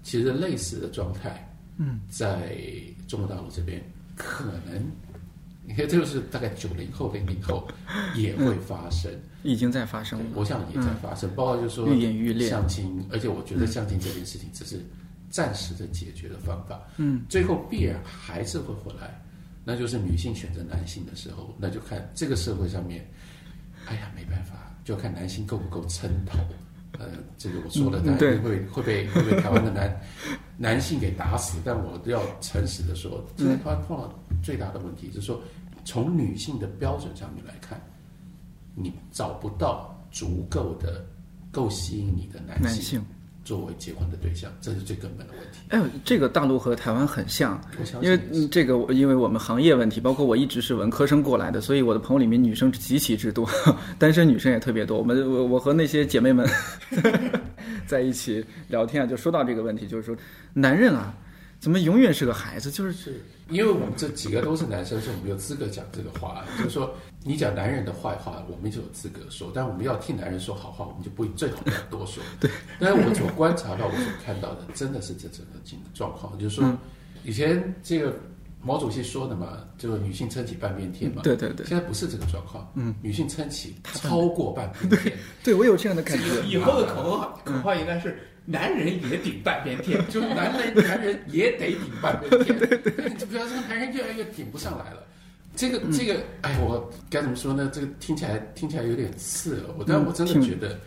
Speaker 2: 其实类似的状态，
Speaker 1: 嗯，
Speaker 2: 在中国大陆这边可能，你看，这就是大概九零后、零零后 也会发生，
Speaker 1: 已经在发生了。
Speaker 2: 我想也在发生，包括就是说
Speaker 1: 愈演愈烈。
Speaker 2: 相亲，而且我觉得相亲这件事情只是暂时的解决的方法，
Speaker 1: 嗯，
Speaker 2: 最后必然还是会回来，那就是女性选择男性的时候，那就看这个社会上面，哎呀，没办法，就要看男性够不够撑头。呃，这个我说的，大
Speaker 1: 嗯对。
Speaker 2: 家会会被会被台湾的男 男性给打死，但我要诚实的说，现在台湾碰到最大的问题就是说，从女性的标准上面来看，你找不到足够的够吸引你的男
Speaker 1: 男性，
Speaker 2: 作为结婚的对象，这是最根本的问题。
Speaker 1: 哎呦，这个大陆和台湾很像，因为嗯这个我因为我们行业问题，包括我一直是文科生过来的，所以我的朋友里面女生极其之多，单身女生也特别多。我们我我和那些姐妹们 在一起聊天啊，就说到这个问题，就是说男人啊，怎么永远是个孩子？就是
Speaker 2: 是因为我们这几个都是男生，所以我们有资格讲这个话。就是说，你讲男人的坏话，我们就有资格说；但我们要替男人说好话，我们就不最好不要多说。对。但是我所观察到、我所看到的，真的是这整个境状况，就是说，以前这个毛主席说的嘛，就是女性撑起半边天嘛。
Speaker 1: 对对对
Speaker 2: 现在不是这个状况，嗯，女性撑起超过半边天。
Speaker 1: 对我有这样的感觉。
Speaker 4: 以后的口号口号应该是男人也顶半边天，
Speaker 2: 就是男人男人也得顶半边天，对对对，就不要说男人越来越顶不上来了。这个这个，哎，我该怎么说呢？这个听起来听起来有点刺耳，我但我真的觉得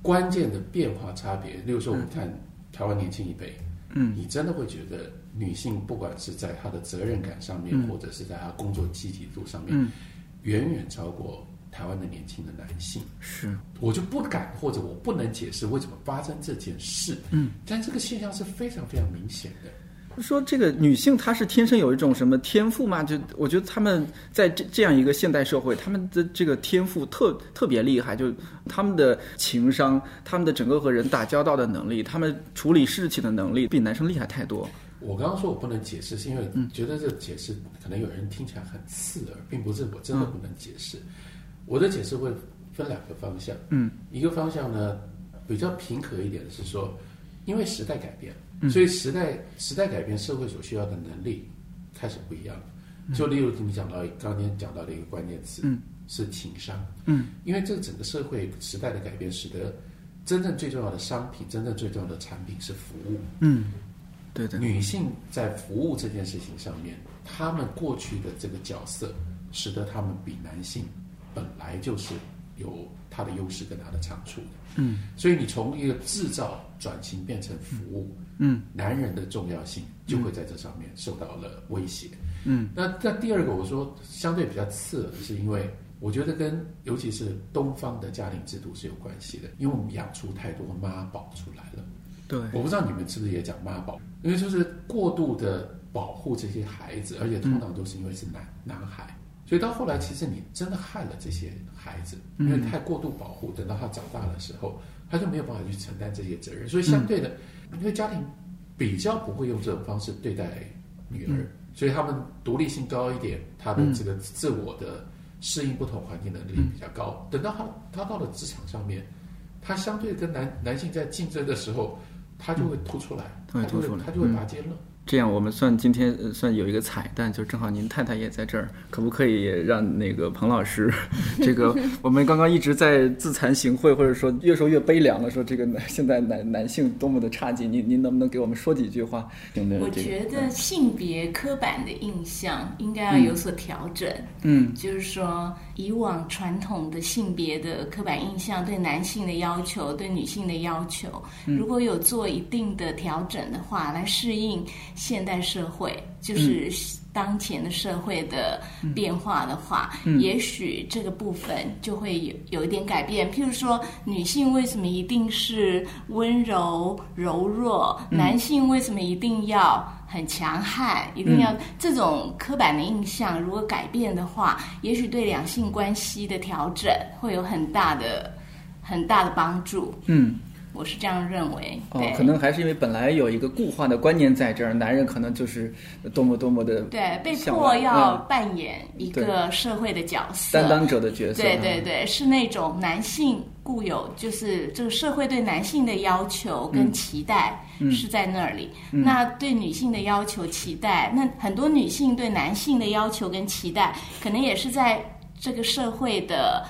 Speaker 2: 关键的变化差别，例如说我们看台湾年轻一辈，
Speaker 1: 嗯，
Speaker 2: 你真的会觉得女性不管是在她的责任感上面，或者是在她工作积极度上面，
Speaker 1: 嗯。
Speaker 2: 远远超过台湾的年轻的男性。
Speaker 1: 是，
Speaker 2: 我就不敢或者我不能解释为什么发生这件事。嗯，但这个现象是非常非常明显的。
Speaker 1: 说这个女性她是天生有一种什么天赋吗？就我觉得她们在这这样一个现代社会，她们的这个天赋特特别厉害，就她们的情商，她们的整个和人打交道的能力，她们处理事情的能力比男生厉害太多。
Speaker 2: 我刚刚说我不能解释，是因为觉得这个解释可能有人听起来很刺耳，并不是我真的不能解释。我的解释会分两个方向，
Speaker 1: 嗯，
Speaker 2: 一个方向呢比较平和一点的是说，因为时代改变，所以时代时代改变，社会所需要的能力开始不一样了。就例如你讲到刚才讲到的一个关键词，
Speaker 1: 嗯，
Speaker 2: 是情商，
Speaker 1: 嗯，
Speaker 2: 因为这个整个社会时代的改变，使得真正最重要的商品，真正最重要的产品是服务，
Speaker 1: 嗯，对的，
Speaker 2: 女性在服务这件事情上面，她们过去的这个角色，使得她们比男性本来就是有它的优势跟它的长处的。
Speaker 1: 嗯，
Speaker 2: 所以你从一个制造转型变成服务，
Speaker 1: 嗯，
Speaker 2: 男人的重要性就会在这上面受到了威胁。
Speaker 1: 嗯，
Speaker 2: 那那第二个我说相对比较刺耳的是，因为我觉得跟尤其是东方的家庭制度是有关系的，因为我们养出太多妈宝出来了。
Speaker 1: 对，
Speaker 2: 我不知道你们是不是也讲妈宝，因为就是过度的保护这些孩子，而且通常都是因为是男、男孩，所以到后来其实你真的害了这些孩子，因为太过度保护，等到他长大的时候，他就没有办法去承担这些责任，所以相对的，因为家庭比较不会用这种方式对待女儿，所以他们独立性高一点，他的这个自我的适应不同环境能力比较高，等到他他到了职场上面，他相对跟男男性在竞争的时候。他就会突出来，
Speaker 1: 他就会
Speaker 2: 他就会拔尖了。
Speaker 1: 这样我们算今天呃算有一个彩蛋，就正好您太太也在这儿，可不可以让那个彭老师，这个 我们刚刚一直在自惭形秽，或者说越说越悲凉了，说这个男现在男男性多么的差劲，您您能不能给我们说几句话？有没有
Speaker 5: 我觉得性别刻板的印象应该要有所调整。
Speaker 1: 嗯
Speaker 5: 就是说，以往传统的性别的刻板印象对男性的要求、对女性的要求，如果有做一定的调整的话，来适应现代社会，就是当前的社会的变化的话，也许这个部分就会有有一点改变。譬如说，女性为什么一定是温柔柔弱，男性为什么一定要？很强悍，一定要、这种刻板的印象，如果改变的话，也许对两性关系的调整会有很大的、很大的帮助。
Speaker 1: 嗯，
Speaker 5: 我是这样认为。
Speaker 1: 哦可能还是因为本来有一个固化的观念在这儿，男人可能就是多么多么的
Speaker 5: 对被迫要
Speaker 1: 嗯
Speaker 5: 扮演一个社会的角色，
Speaker 1: 担当者的角色。
Speaker 5: 对对
Speaker 1: 嗯，
Speaker 5: 对，是那种男性固有，就是这个社会对男性的要求跟期待是在那里。那对女性的要求期待，那很多女性对男性的要求跟期待，可能也是在这个社会的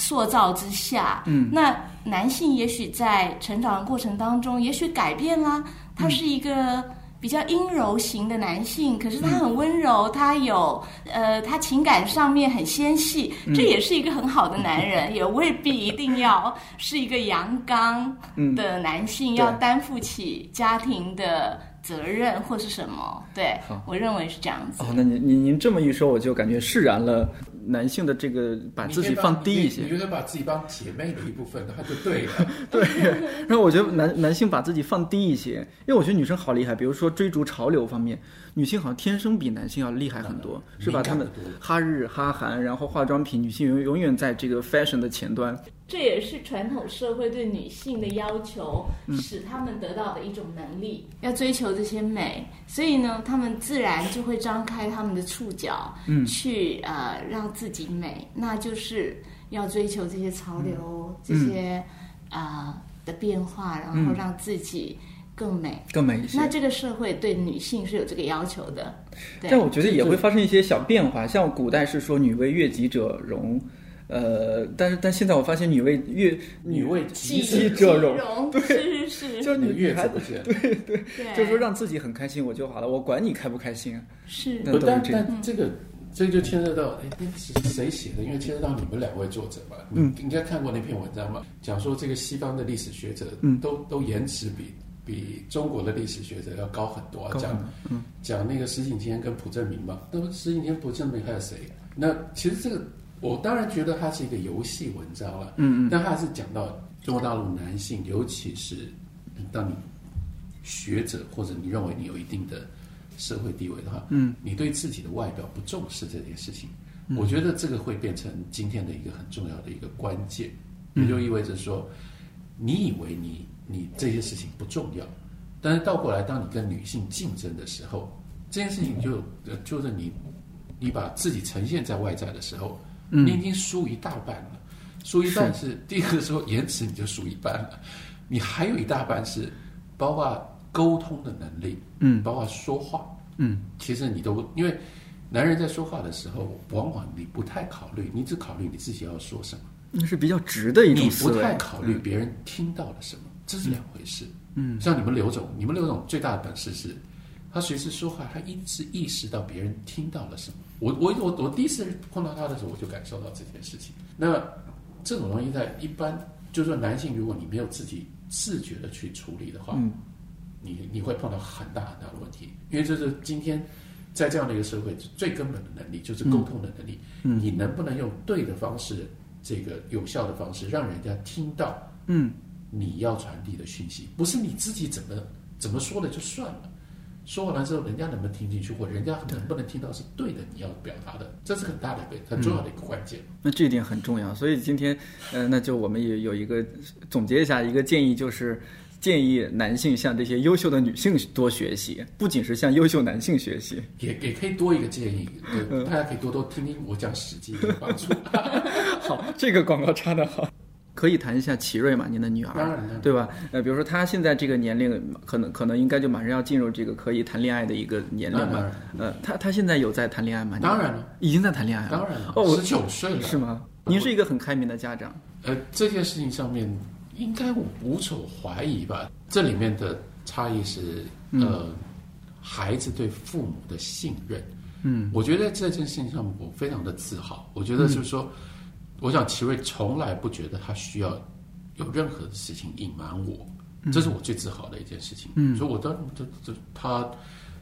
Speaker 5: 塑造之下。嗯，那男性也许在成长的过程当中，也许改变啦，他是一个。比较阴柔型的男性，可是他很温柔，他有呃，他情感上面很纤细，这也是一个很好的男人，也未必一定要是一个阳刚的男性，要担负起家庭的责任或是什么。对，我认为是这样子。
Speaker 1: 哦，那您您您这么一说，我就感觉释然了。男性的这个把自己放低一些
Speaker 2: 你，觉得把自己当姐妹的一部分，那就对了。
Speaker 1: 对然后我觉得男男性把自己放低一些，因为我觉得女生好厉害，比如说追逐潮流方面，女性好像天生比男性要厉害很多，是吧？他们哈日哈韩，然后化妆品，女性永永远在这个 fashion 的前端。
Speaker 5: 这也是传统社会对女性的要求，使她们得到的一种能力，要追求这些美，所以呢，她们自然就会张开她们的触角，嗯，去呃让自己美，那就是要追求这些潮流、这些啊、呃的变化，然后让自己更美。
Speaker 1: 更美一。些
Speaker 5: 那。这个社会对女性是有这个要求的，
Speaker 1: 但我觉得也会发生一些小变化，像古代是说女为悦己者容，呃，但是但现在我发现女为悦
Speaker 2: 女为
Speaker 1: 己
Speaker 2: 己
Speaker 1: 者容，
Speaker 5: 对，是是是，
Speaker 1: 就是女
Speaker 2: 月
Speaker 1: 女孩子
Speaker 2: 子不见。
Speaker 5: 对，
Speaker 1: 就是说让自己很开心我就好了，我管你开不开心。
Speaker 5: 是
Speaker 1: 那
Speaker 2: 不，但
Speaker 1: 都是这样。
Speaker 2: 但这个这就牵涉到，哎，那是谁写的？因为牵涉到你们两位作者嘛。嗯，应该看过那篇文章嘛，讲说这个西方的历史学者，嗯，都都颜值比比中国的历史学者要高很多啊。讲嗯讲那个石景谦跟朴正明嘛，那么石景谦、朴正明还有谁？那其实这个我当然觉得它是一个游戏文章了，嗯嗯，但它还是讲到中国大陆男性，尤其是当你学者或者你认为你有一定的社会地位的话，嗯，你对自己的外表不重视这件事情，我觉得这个会变成今天的一个很重要的一个关键，也就意味着说，你以为你你这些事情不重要，但是倒过来，当你跟女性竞争的时候，这件事情就呃就是你你把自己呈现在外在的时候，你已经输一大半了。输一半是。第一个说延迟你就输一半了，你还有一大半是包括沟通的能力，嗯，包括说话，嗯，其实你都因为男人在说话的时候，往往你不太考虑，你只考虑你自己要说什么，
Speaker 1: 那是比较直的一
Speaker 2: 你
Speaker 1: 种思维。
Speaker 2: 不太考虑别人听到了什么，这是两回事。嗯，像你们刘总，你们刘总最大的本事是，他随时说话，他一直意识到别人听到了什么。我我我我第一次碰到他的时候，我就感受到这件事情。那这种东西在一般，就是说男性，如果你没有自己自觉的去处理的话，
Speaker 1: 嗯
Speaker 2: 你你会碰到很大很大的问题，因为这是今天在这样的一个社会最根本的能力，就是沟通的能力。
Speaker 1: 嗯
Speaker 2: 你能不能用对的方式，这个有效的方式，让人家听到
Speaker 1: 嗯
Speaker 2: 你要传递的讯息，不是你自己怎么怎么说的就算了。说完了之后，人家能不能听进去，或者人家能不能听到是对的，你要表达的，这是很大的一个很重要的一个关键。
Speaker 1: 那这一点很重要，所以今天，呃，那就我们也有一个总结一下一个建议，就是建议男性向这些优秀的女性多学习，不仅是向优秀男性学习。
Speaker 2: 也也可以多一个建议，对大家可以多多听听我讲《史记》的帮助。
Speaker 1: 好，这个广告插的好。可以谈一下奇瑞嘛，您的女儿，对吧？呃，比如说她现在这个年龄，可能可能应该就马上要进入这个可以谈恋爱的一个年龄了
Speaker 2: 当然。
Speaker 1: 呃，她她现在有在谈恋爱吗？
Speaker 2: 当然了，
Speaker 1: 已经在谈恋爱了。
Speaker 2: 当然了，
Speaker 1: 哦，我
Speaker 2: 十九岁了，
Speaker 1: 是吗？您是一个很开明的家长。
Speaker 2: 呃，这件事情上面应该无无所怀疑吧？这里面的差异是，呃，孩子对父母的信任。嗯，我觉得这件事情上我非常的自豪。我觉得就是说，我想奇瑞从来不觉得他需要有任何的事情隐瞒我，这是我最自豪的一件事情。嗯，所以我当这这他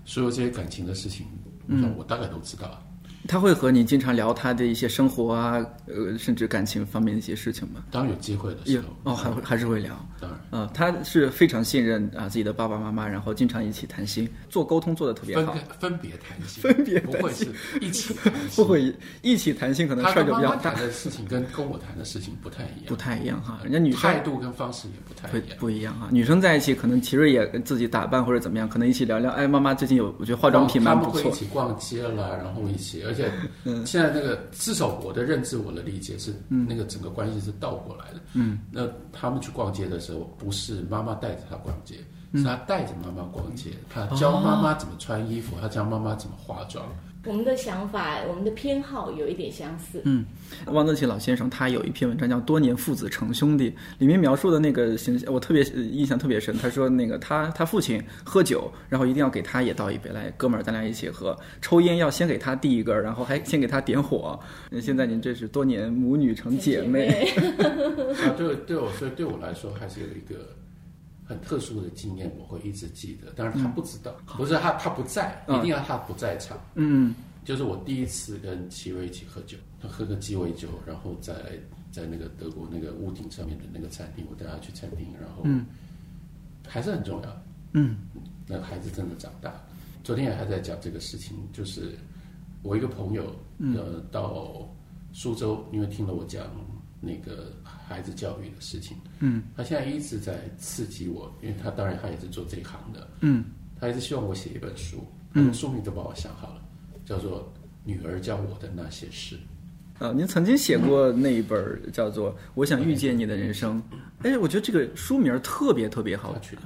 Speaker 2: 所有这些感情的事情，我想我大概都知道。
Speaker 1: 他会和你经常聊他的一些生活啊，呃，甚至感情方面的一些事情吗？
Speaker 2: 当然有机会的时
Speaker 1: 有
Speaker 2: 候，
Speaker 1: 哦，还会还是会聊。
Speaker 2: 当然
Speaker 1: 呃，他是非常信任啊自己的爸爸妈妈，然后经常一起谈心，做沟通做的特别好
Speaker 2: 分，分别谈心，
Speaker 1: 分别
Speaker 2: 不会是一起谈心，
Speaker 1: 不会一起谈心，可能事儿
Speaker 2: 他跟妈
Speaker 1: 就比较大，
Speaker 2: 妈谈的事情跟 跟我谈的事情不太一样，
Speaker 1: 不太一样哈。人家女生
Speaker 2: 态度跟方式也不太
Speaker 1: 会
Speaker 2: 一样。
Speaker 1: 不一样哈，女生在一起可能奇瑞也自己打扮或者怎么样，可能一起聊聊。哎，妈妈最近有，我觉得化妆品蛮不错。
Speaker 2: 们会一起逛街了，然后一起，而且现在那个至少我的认知、我的理解是，那个整个关系是倒过来的。嗯，那他们去逛街的时候，不是妈妈带着他逛街，是他带着妈妈逛街，他教妈妈怎么穿衣服，他教妈妈怎么化妆。
Speaker 5: 我们的想法，我们的偏好有一点相似。
Speaker 1: 嗯，汪曾祺老先生他有一篇文章叫《多年父子成兄弟》，里面描述的那个形象，我特别呃印象特别深。他说那个他他父亲喝酒，然后一定要给他也倒一杯，来哥们儿咱俩一起喝。抽烟要先给他递一根儿，然后还先给他点火。那现在您这是多年母女成姐妹，
Speaker 2: 啊，对对我，所以对我来说还是有一个很特殊的经验，我会一直记得。但是他不知道，不是他他不在，
Speaker 1: 嗯
Speaker 2: 一定要他不在场。
Speaker 1: 嗯
Speaker 2: 就是我第一次跟奇瑞一起喝酒，他喝个鸡尾酒，然后在在那个德国那个屋顶上面的那个餐厅，我带他去餐厅，然后
Speaker 1: 嗯
Speaker 2: 还是很重要。
Speaker 1: 嗯
Speaker 2: 那孩子真的长大。昨天也还在讲这个事情，就是我一个朋友，呃，到苏州，因为听了我讲那个孩子教育的事情，
Speaker 1: 嗯，
Speaker 2: 他现在一直在刺激我，因为他当然他也是做这一行的，
Speaker 1: 嗯。
Speaker 2: 他一直希望我写一本书，他的书名都帮我想好了，叫做《女儿教我的那些事》。
Speaker 1: 啊，您曾经写过那一本叫做《我想遇见你的人生》，哎，我觉得这个书名特别特别好。
Speaker 2: 他。去的，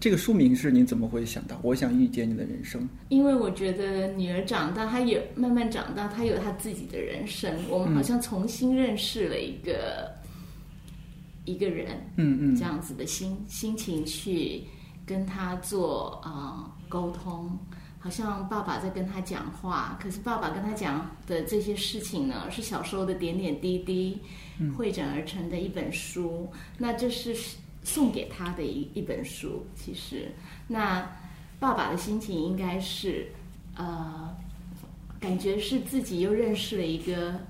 Speaker 1: 这个书名是您怎么会想到“我想遇见你的人生？
Speaker 5: 因为我觉得女儿长大，她也慢慢长大，她有她自己的人生。我们好像重新认识了一个、一个人，”？
Speaker 1: 嗯嗯
Speaker 5: 这样子的心心情去跟他做啊、呃沟通，好像爸爸在跟他讲话，可是爸爸跟他讲的这些事情呢，是小时候的点点滴滴汇整而成的一本书。那这是送给他的一一本书，其实那爸爸的心情应该是呃，感觉是自己又认识了一个。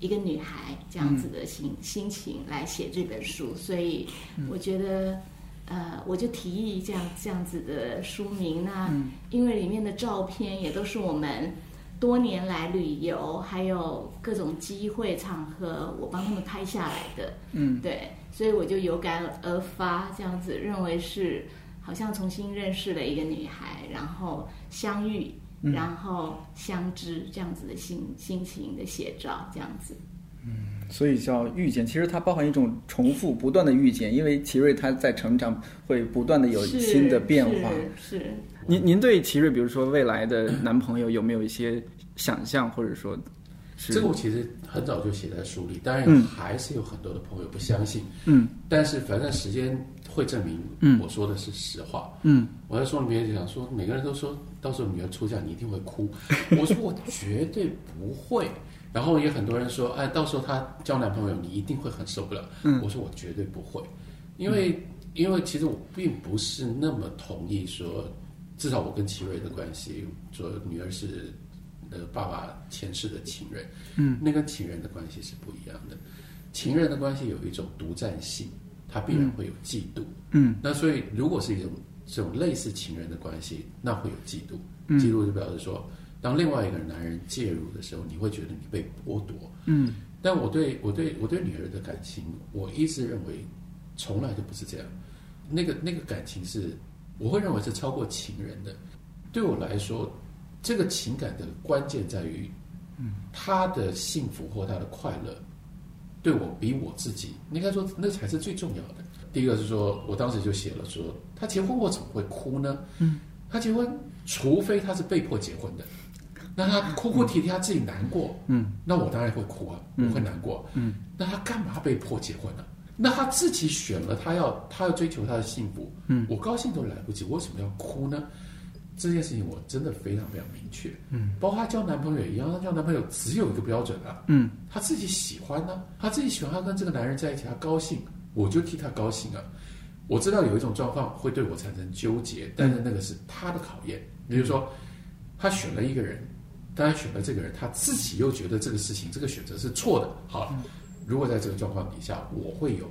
Speaker 5: 一个女孩这样子的心、心情来写这本书，所以我觉得，呃，我就提议这样这样子的书名。那因为里面的照片也都是我们多年来旅游还有各种机会场合，我帮他们拍下来的。
Speaker 1: 嗯，
Speaker 5: 对，所以我就有感而发，这样子认为是好像重新认识了一个女孩，然后相遇。然后相知这样子的心心情的写照，这样子。
Speaker 1: 嗯所以叫遇见，其实它包含一种重复、不断的遇见，因为奇瑞他在成长，会不断的有新的变化。
Speaker 5: 是。是
Speaker 1: 您您对奇瑞，比如说未来的男朋友有没有一些想象，或者说是
Speaker 2: 这个我其实很早就写在书里，当然
Speaker 1: 嗯
Speaker 2: 还是有很多的朋友不相信，
Speaker 1: 嗯
Speaker 2: 但是反正时间会证明
Speaker 1: 嗯。
Speaker 2: 我说的是实话。
Speaker 1: 嗯。
Speaker 2: 我在书里面就想说，每个人都说到时候女儿出嫁你一定会哭，我说 我绝对不会。然后也很多人说，哎，到时候她交男朋友你一定会很受不了。
Speaker 1: 嗯。
Speaker 2: 我说我绝对不会，因为、因为其实我并不是那么同意说，至少我跟奇瑞的关系，说女儿是呃爸爸前世的情人，
Speaker 1: 嗯，
Speaker 2: 那跟情人的关系是不一样的。情人的关系有一种独占性，它必然会有嫉妒。
Speaker 1: 嗯
Speaker 2: 那所以，如果是一种这种类似情人的关系，那会有嫉妒。
Speaker 1: 嗯
Speaker 2: 嫉妒就表示说，当另外一个男人介入的时候，你会觉得你被剥夺。
Speaker 1: 嗯
Speaker 2: 但我对我对我对女儿的感情，我一直认为从来都不是这样。那个那个感情是，我会认为是超过情人的。对我来说，这个情感的关键在于，嗯，他的幸福或他的快乐，对我比我自己，应该说那才是最重要的。第一个是说，我当时就写了说，他结婚我怎么会哭呢？
Speaker 1: 嗯，
Speaker 2: 他结婚，除非他是被迫结婚的，那他哭哭啼啼，他自己难过，
Speaker 1: 嗯，
Speaker 2: 那我当然会哭啊，我会难过，
Speaker 1: 嗯，
Speaker 2: 那他干嘛被迫结婚呢、那他自己选了，他要他要追求他的幸福，
Speaker 1: 嗯，
Speaker 2: 我高兴都来不及，为什么要哭呢？这件事情我真的非常非常明确，嗯，包括她交男朋友也一样，她交男朋友只有一个标准啊，
Speaker 1: 嗯
Speaker 2: 她自己喜欢呢、她自己喜欢，她跟这个男人在一起，她高兴，我就替她高兴啊。我知道有一种状况会对我产生纠结，但是那个是她的考验。比如说，她选了一个人，当然选了这个人，她自己又觉得这个事情这个选择是错的。好，如果在这个状况底下，我会有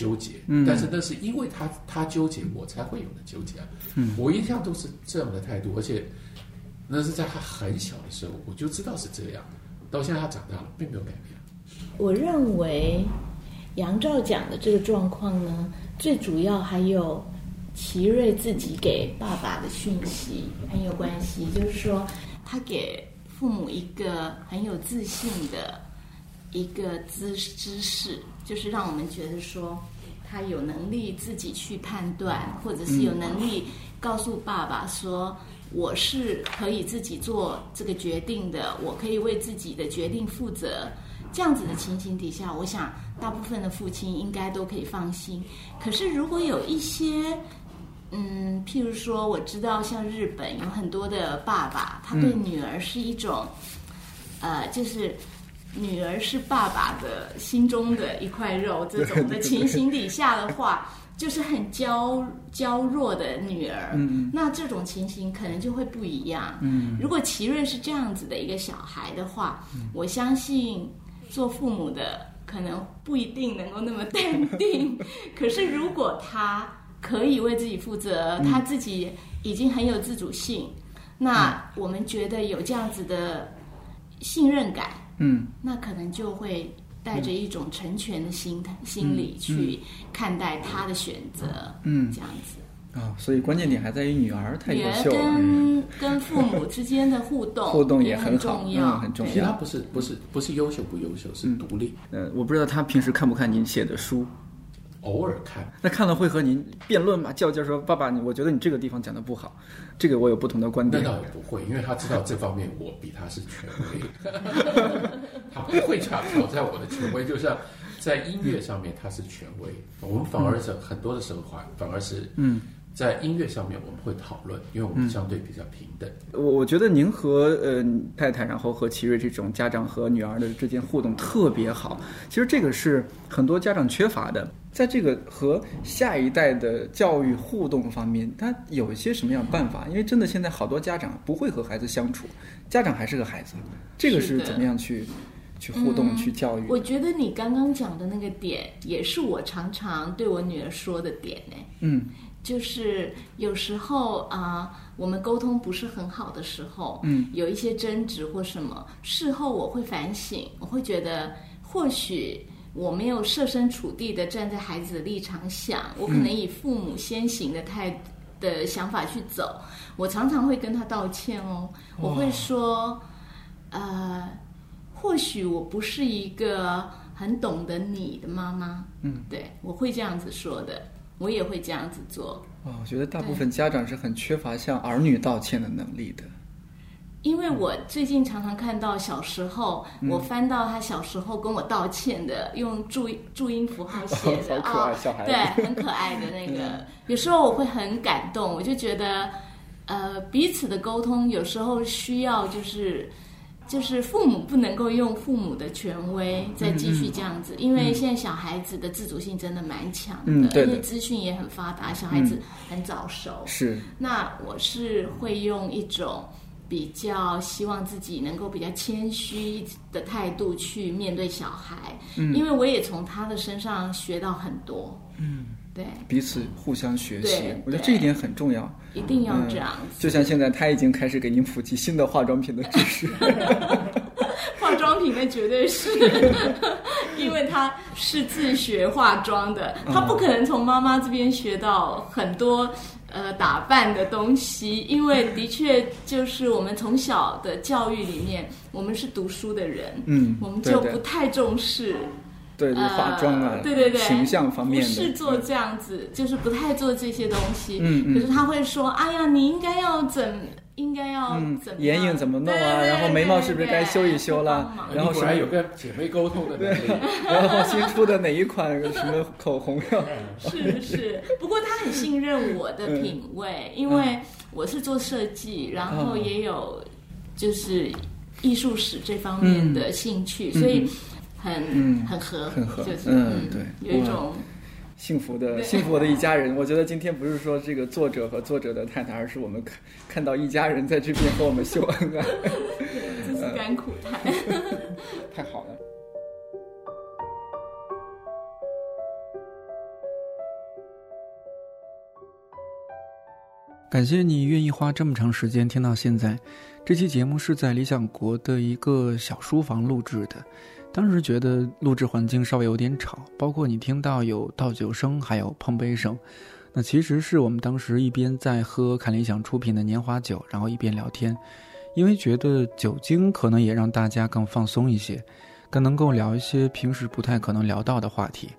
Speaker 2: 纠结，
Speaker 1: 嗯
Speaker 2: 但是那是因为他他纠结，我才会有的纠结啊。
Speaker 1: 嗯
Speaker 2: 我一向都是这样的态度，而且那是在他很小的时候我就知道是这样，到现在他长大了，并没有改变。
Speaker 5: 我认为杨照讲的这个状况呢，最主要还有奇瑞自己给爸爸的讯息很有关系，就是说他给父母一个很有自信的一个姿姿势，就是让我们觉得说他有能力自己去判断，或者是有能力告诉爸爸说。我是可以自己做这个决定的，我可以为自己的决定负责。这样子的情形底下，我想大部分的父亲应该都可以放心。可是如果有一些，嗯，譬如说，我知道像日本有很多的爸爸，他对女儿是一种，呃，就是女儿是爸爸的心中的一块肉，这种的情形底下的话。就是很娇娇弱的女儿，
Speaker 1: 嗯
Speaker 5: 那这种情形可能就会不一样。
Speaker 1: 嗯
Speaker 5: 如果奇瑞是这样子的一个小孩的话，我相信做父母的可能不一定能够那么淡定。可是如果他可以为自己负责，他自己已经很有自主性，那我们觉得有这样子的信任感，
Speaker 1: 嗯。
Speaker 5: 那可能就会带着一种成全的心态、心理去看待他的选择，
Speaker 1: 嗯。
Speaker 5: 这样子。
Speaker 1: 啊，所以关键点还在于女儿太优秀了，
Speaker 5: 跟 跟父母之间的互动
Speaker 1: 互动
Speaker 5: 也
Speaker 1: 很好，
Speaker 5: 重要，
Speaker 1: 嗯，很重要。
Speaker 2: 其实他。不是不是不是优秀不优秀，是独立。
Speaker 1: 呃，我不知道他平时看不看您写的书，
Speaker 2: 偶尔看，
Speaker 1: 那看了会和您辩论吗？较劲儿说，爸爸，你我觉得你这个地方讲的不好，这个我有不同的观点。
Speaker 2: 那倒也不会，因为他知道这方面我比他是权威，他不会挑挑战我的权威。就像在音乐上面他是权威，我们反而是很多的时候反反而是
Speaker 1: 嗯，
Speaker 2: 在音乐上面我们会讨论，因为我们相对比较平等。
Speaker 1: 我我觉得您和呃太太，然后和奇瑞这种家长和女儿的之间互动特别好。其实这个是很多家长缺乏的，在这个和下一代的教育互动方面，他有一些什么样的办法？因为真的现在好多家长不会和孩子相处，家长还是个孩子，这个
Speaker 5: 是
Speaker 1: 怎么样去去互动、
Speaker 5: 嗯
Speaker 1: 去教育？
Speaker 5: 我觉得你刚刚讲的那个点，也是我常常对我女儿说的点呢。
Speaker 1: 嗯
Speaker 5: 就是有时候啊、我们沟通不是很好的时候，
Speaker 1: 嗯，
Speaker 5: 有一些争执或什么，事后我会反省，我会觉得或许我没有设身处地的站在孩子的立场想，我可能以父母先行的态的想法去走，我常常会跟他道歉哦，我会说，呃，或许我不是一个很懂得你的妈妈，
Speaker 1: 嗯，
Speaker 5: 对我会这样子说的。我也会这样子做，
Speaker 1: 哦，我觉得大部分家长是很缺乏向儿女道歉的能力的。
Speaker 5: 因为我最近常常看到小时候，
Speaker 1: 嗯
Speaker 5: 我翻到他小时候跟我道歉的，用注注音符号写的
Speaker 1: 好可爱
Speaker 5: 啊、
Speaker 1: 小孩子
Speaker 5: 对，很可爱的那个。有时候我会很感动，我就觉得，呃，彼此的沟通有时候需要就是。就是父母不能够用父母的权威再继续这样子，因为现在小孩子的自主性真的蛮强的，因为资讯也很发达，小孩子很早熟。
Speaker 1: 是，
Speaker 5: 那我是会用一种比较希望自己能够比较谦虚的态度去面对小孩，
Speaker 1: 嗯。
Speaker 5: 因为我也从他的身上学到很多。
Speaker 1: 嗯，
Speaker 5: 对，
Speaker 1: 彼此互相学习，我觉得这一点很重要。
Speaker 5: 一定要这样子。
Speaker 1: 就像现在他已经开始给您普及新的化妆品的知识。
Speaker 5: 化妆品那绝对是，因为他是自学化妆的，他不可能从妈妈这边学到很多呃打扮的东西，因为的确就是我们从小的教育里面，我们是读书的人，
Speaker 1: 嗯
Speaker 5: 我们就不太重视。
Speaker 1: 对对，
Speaker 5: 呃
Speaker 1: 化妆啊，
Speaker 5: 对对对，
Speaker 1: 形象方面的，
Speaker 5: 不是做这样子，就是不太做这些东西。
Speaker 1: 嗯嗯。
Speaker 5: 可是他会说：“哎呀，你应该要怎，应该要
Speaker 1: 嗯
Speaker 5: 怎
Speaker 1: 眼影怎么弄啊？
Speaker 5: 对对对
Speaker 1: 然后眉毛是不是该修一修啦？
Speaker 5: 对帮忙。
Speaker 1: 然后
Speaker 2: 你果然有跟姐妹沟通的能力。
Speaker 1: 然后新出的哪一款什么口红要，
Speaker 5: 是是，不过他很信任我的品味，因为我是做设计，然后也有就是艺术史这方面的兴趣，所以很、
Speaker 1: 嗯
Speaker 5: 很合，
Speaker 1: 很合
Speaker 5: 就是
Speaker 1: 嗯对
Speaker 5: 有一种
Speaker 1: 幸福的幸福的一家人。我觉得今天不是说这个作者和作者的太太，而是我们看看到一家人在这边和我们秀恩爱。
Speaker 5: 甘苦谈。
Speaker 1: 太好了。
Speaker 3: 感谢你愿意花这么长时间听到现在。这期节目是在理想国的一个小书房录制的，当时觉得录制环境稍微有点吵，包括你听到有倒酒声，还有碰杯声。那其实是我们当时一边在喝看理想出品的年华酒，然后一边聊天，因为觉得酒精可能也让大家更放松一些，更能够聊一些平时不太可能聊到的话题。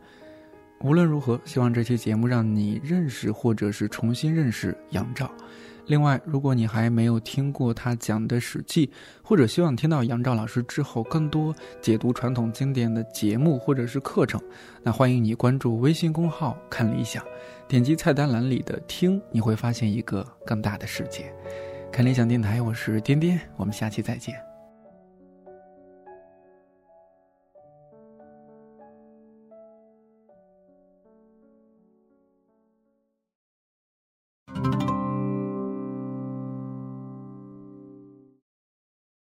Speaker 3: 无论如何，希望这期节目让你认识或者是重新认识杨照。另外，如果你还没有听过他讲的《史记》，或者希望听到杨照老师之后更多解读传统经典的节目或者是课程，那欢迎你关注微信公号“看理想”，点击菜单栏里的“听”，你会发现一个更大的世界。看理想电台，我是颠颠，我们下期再见。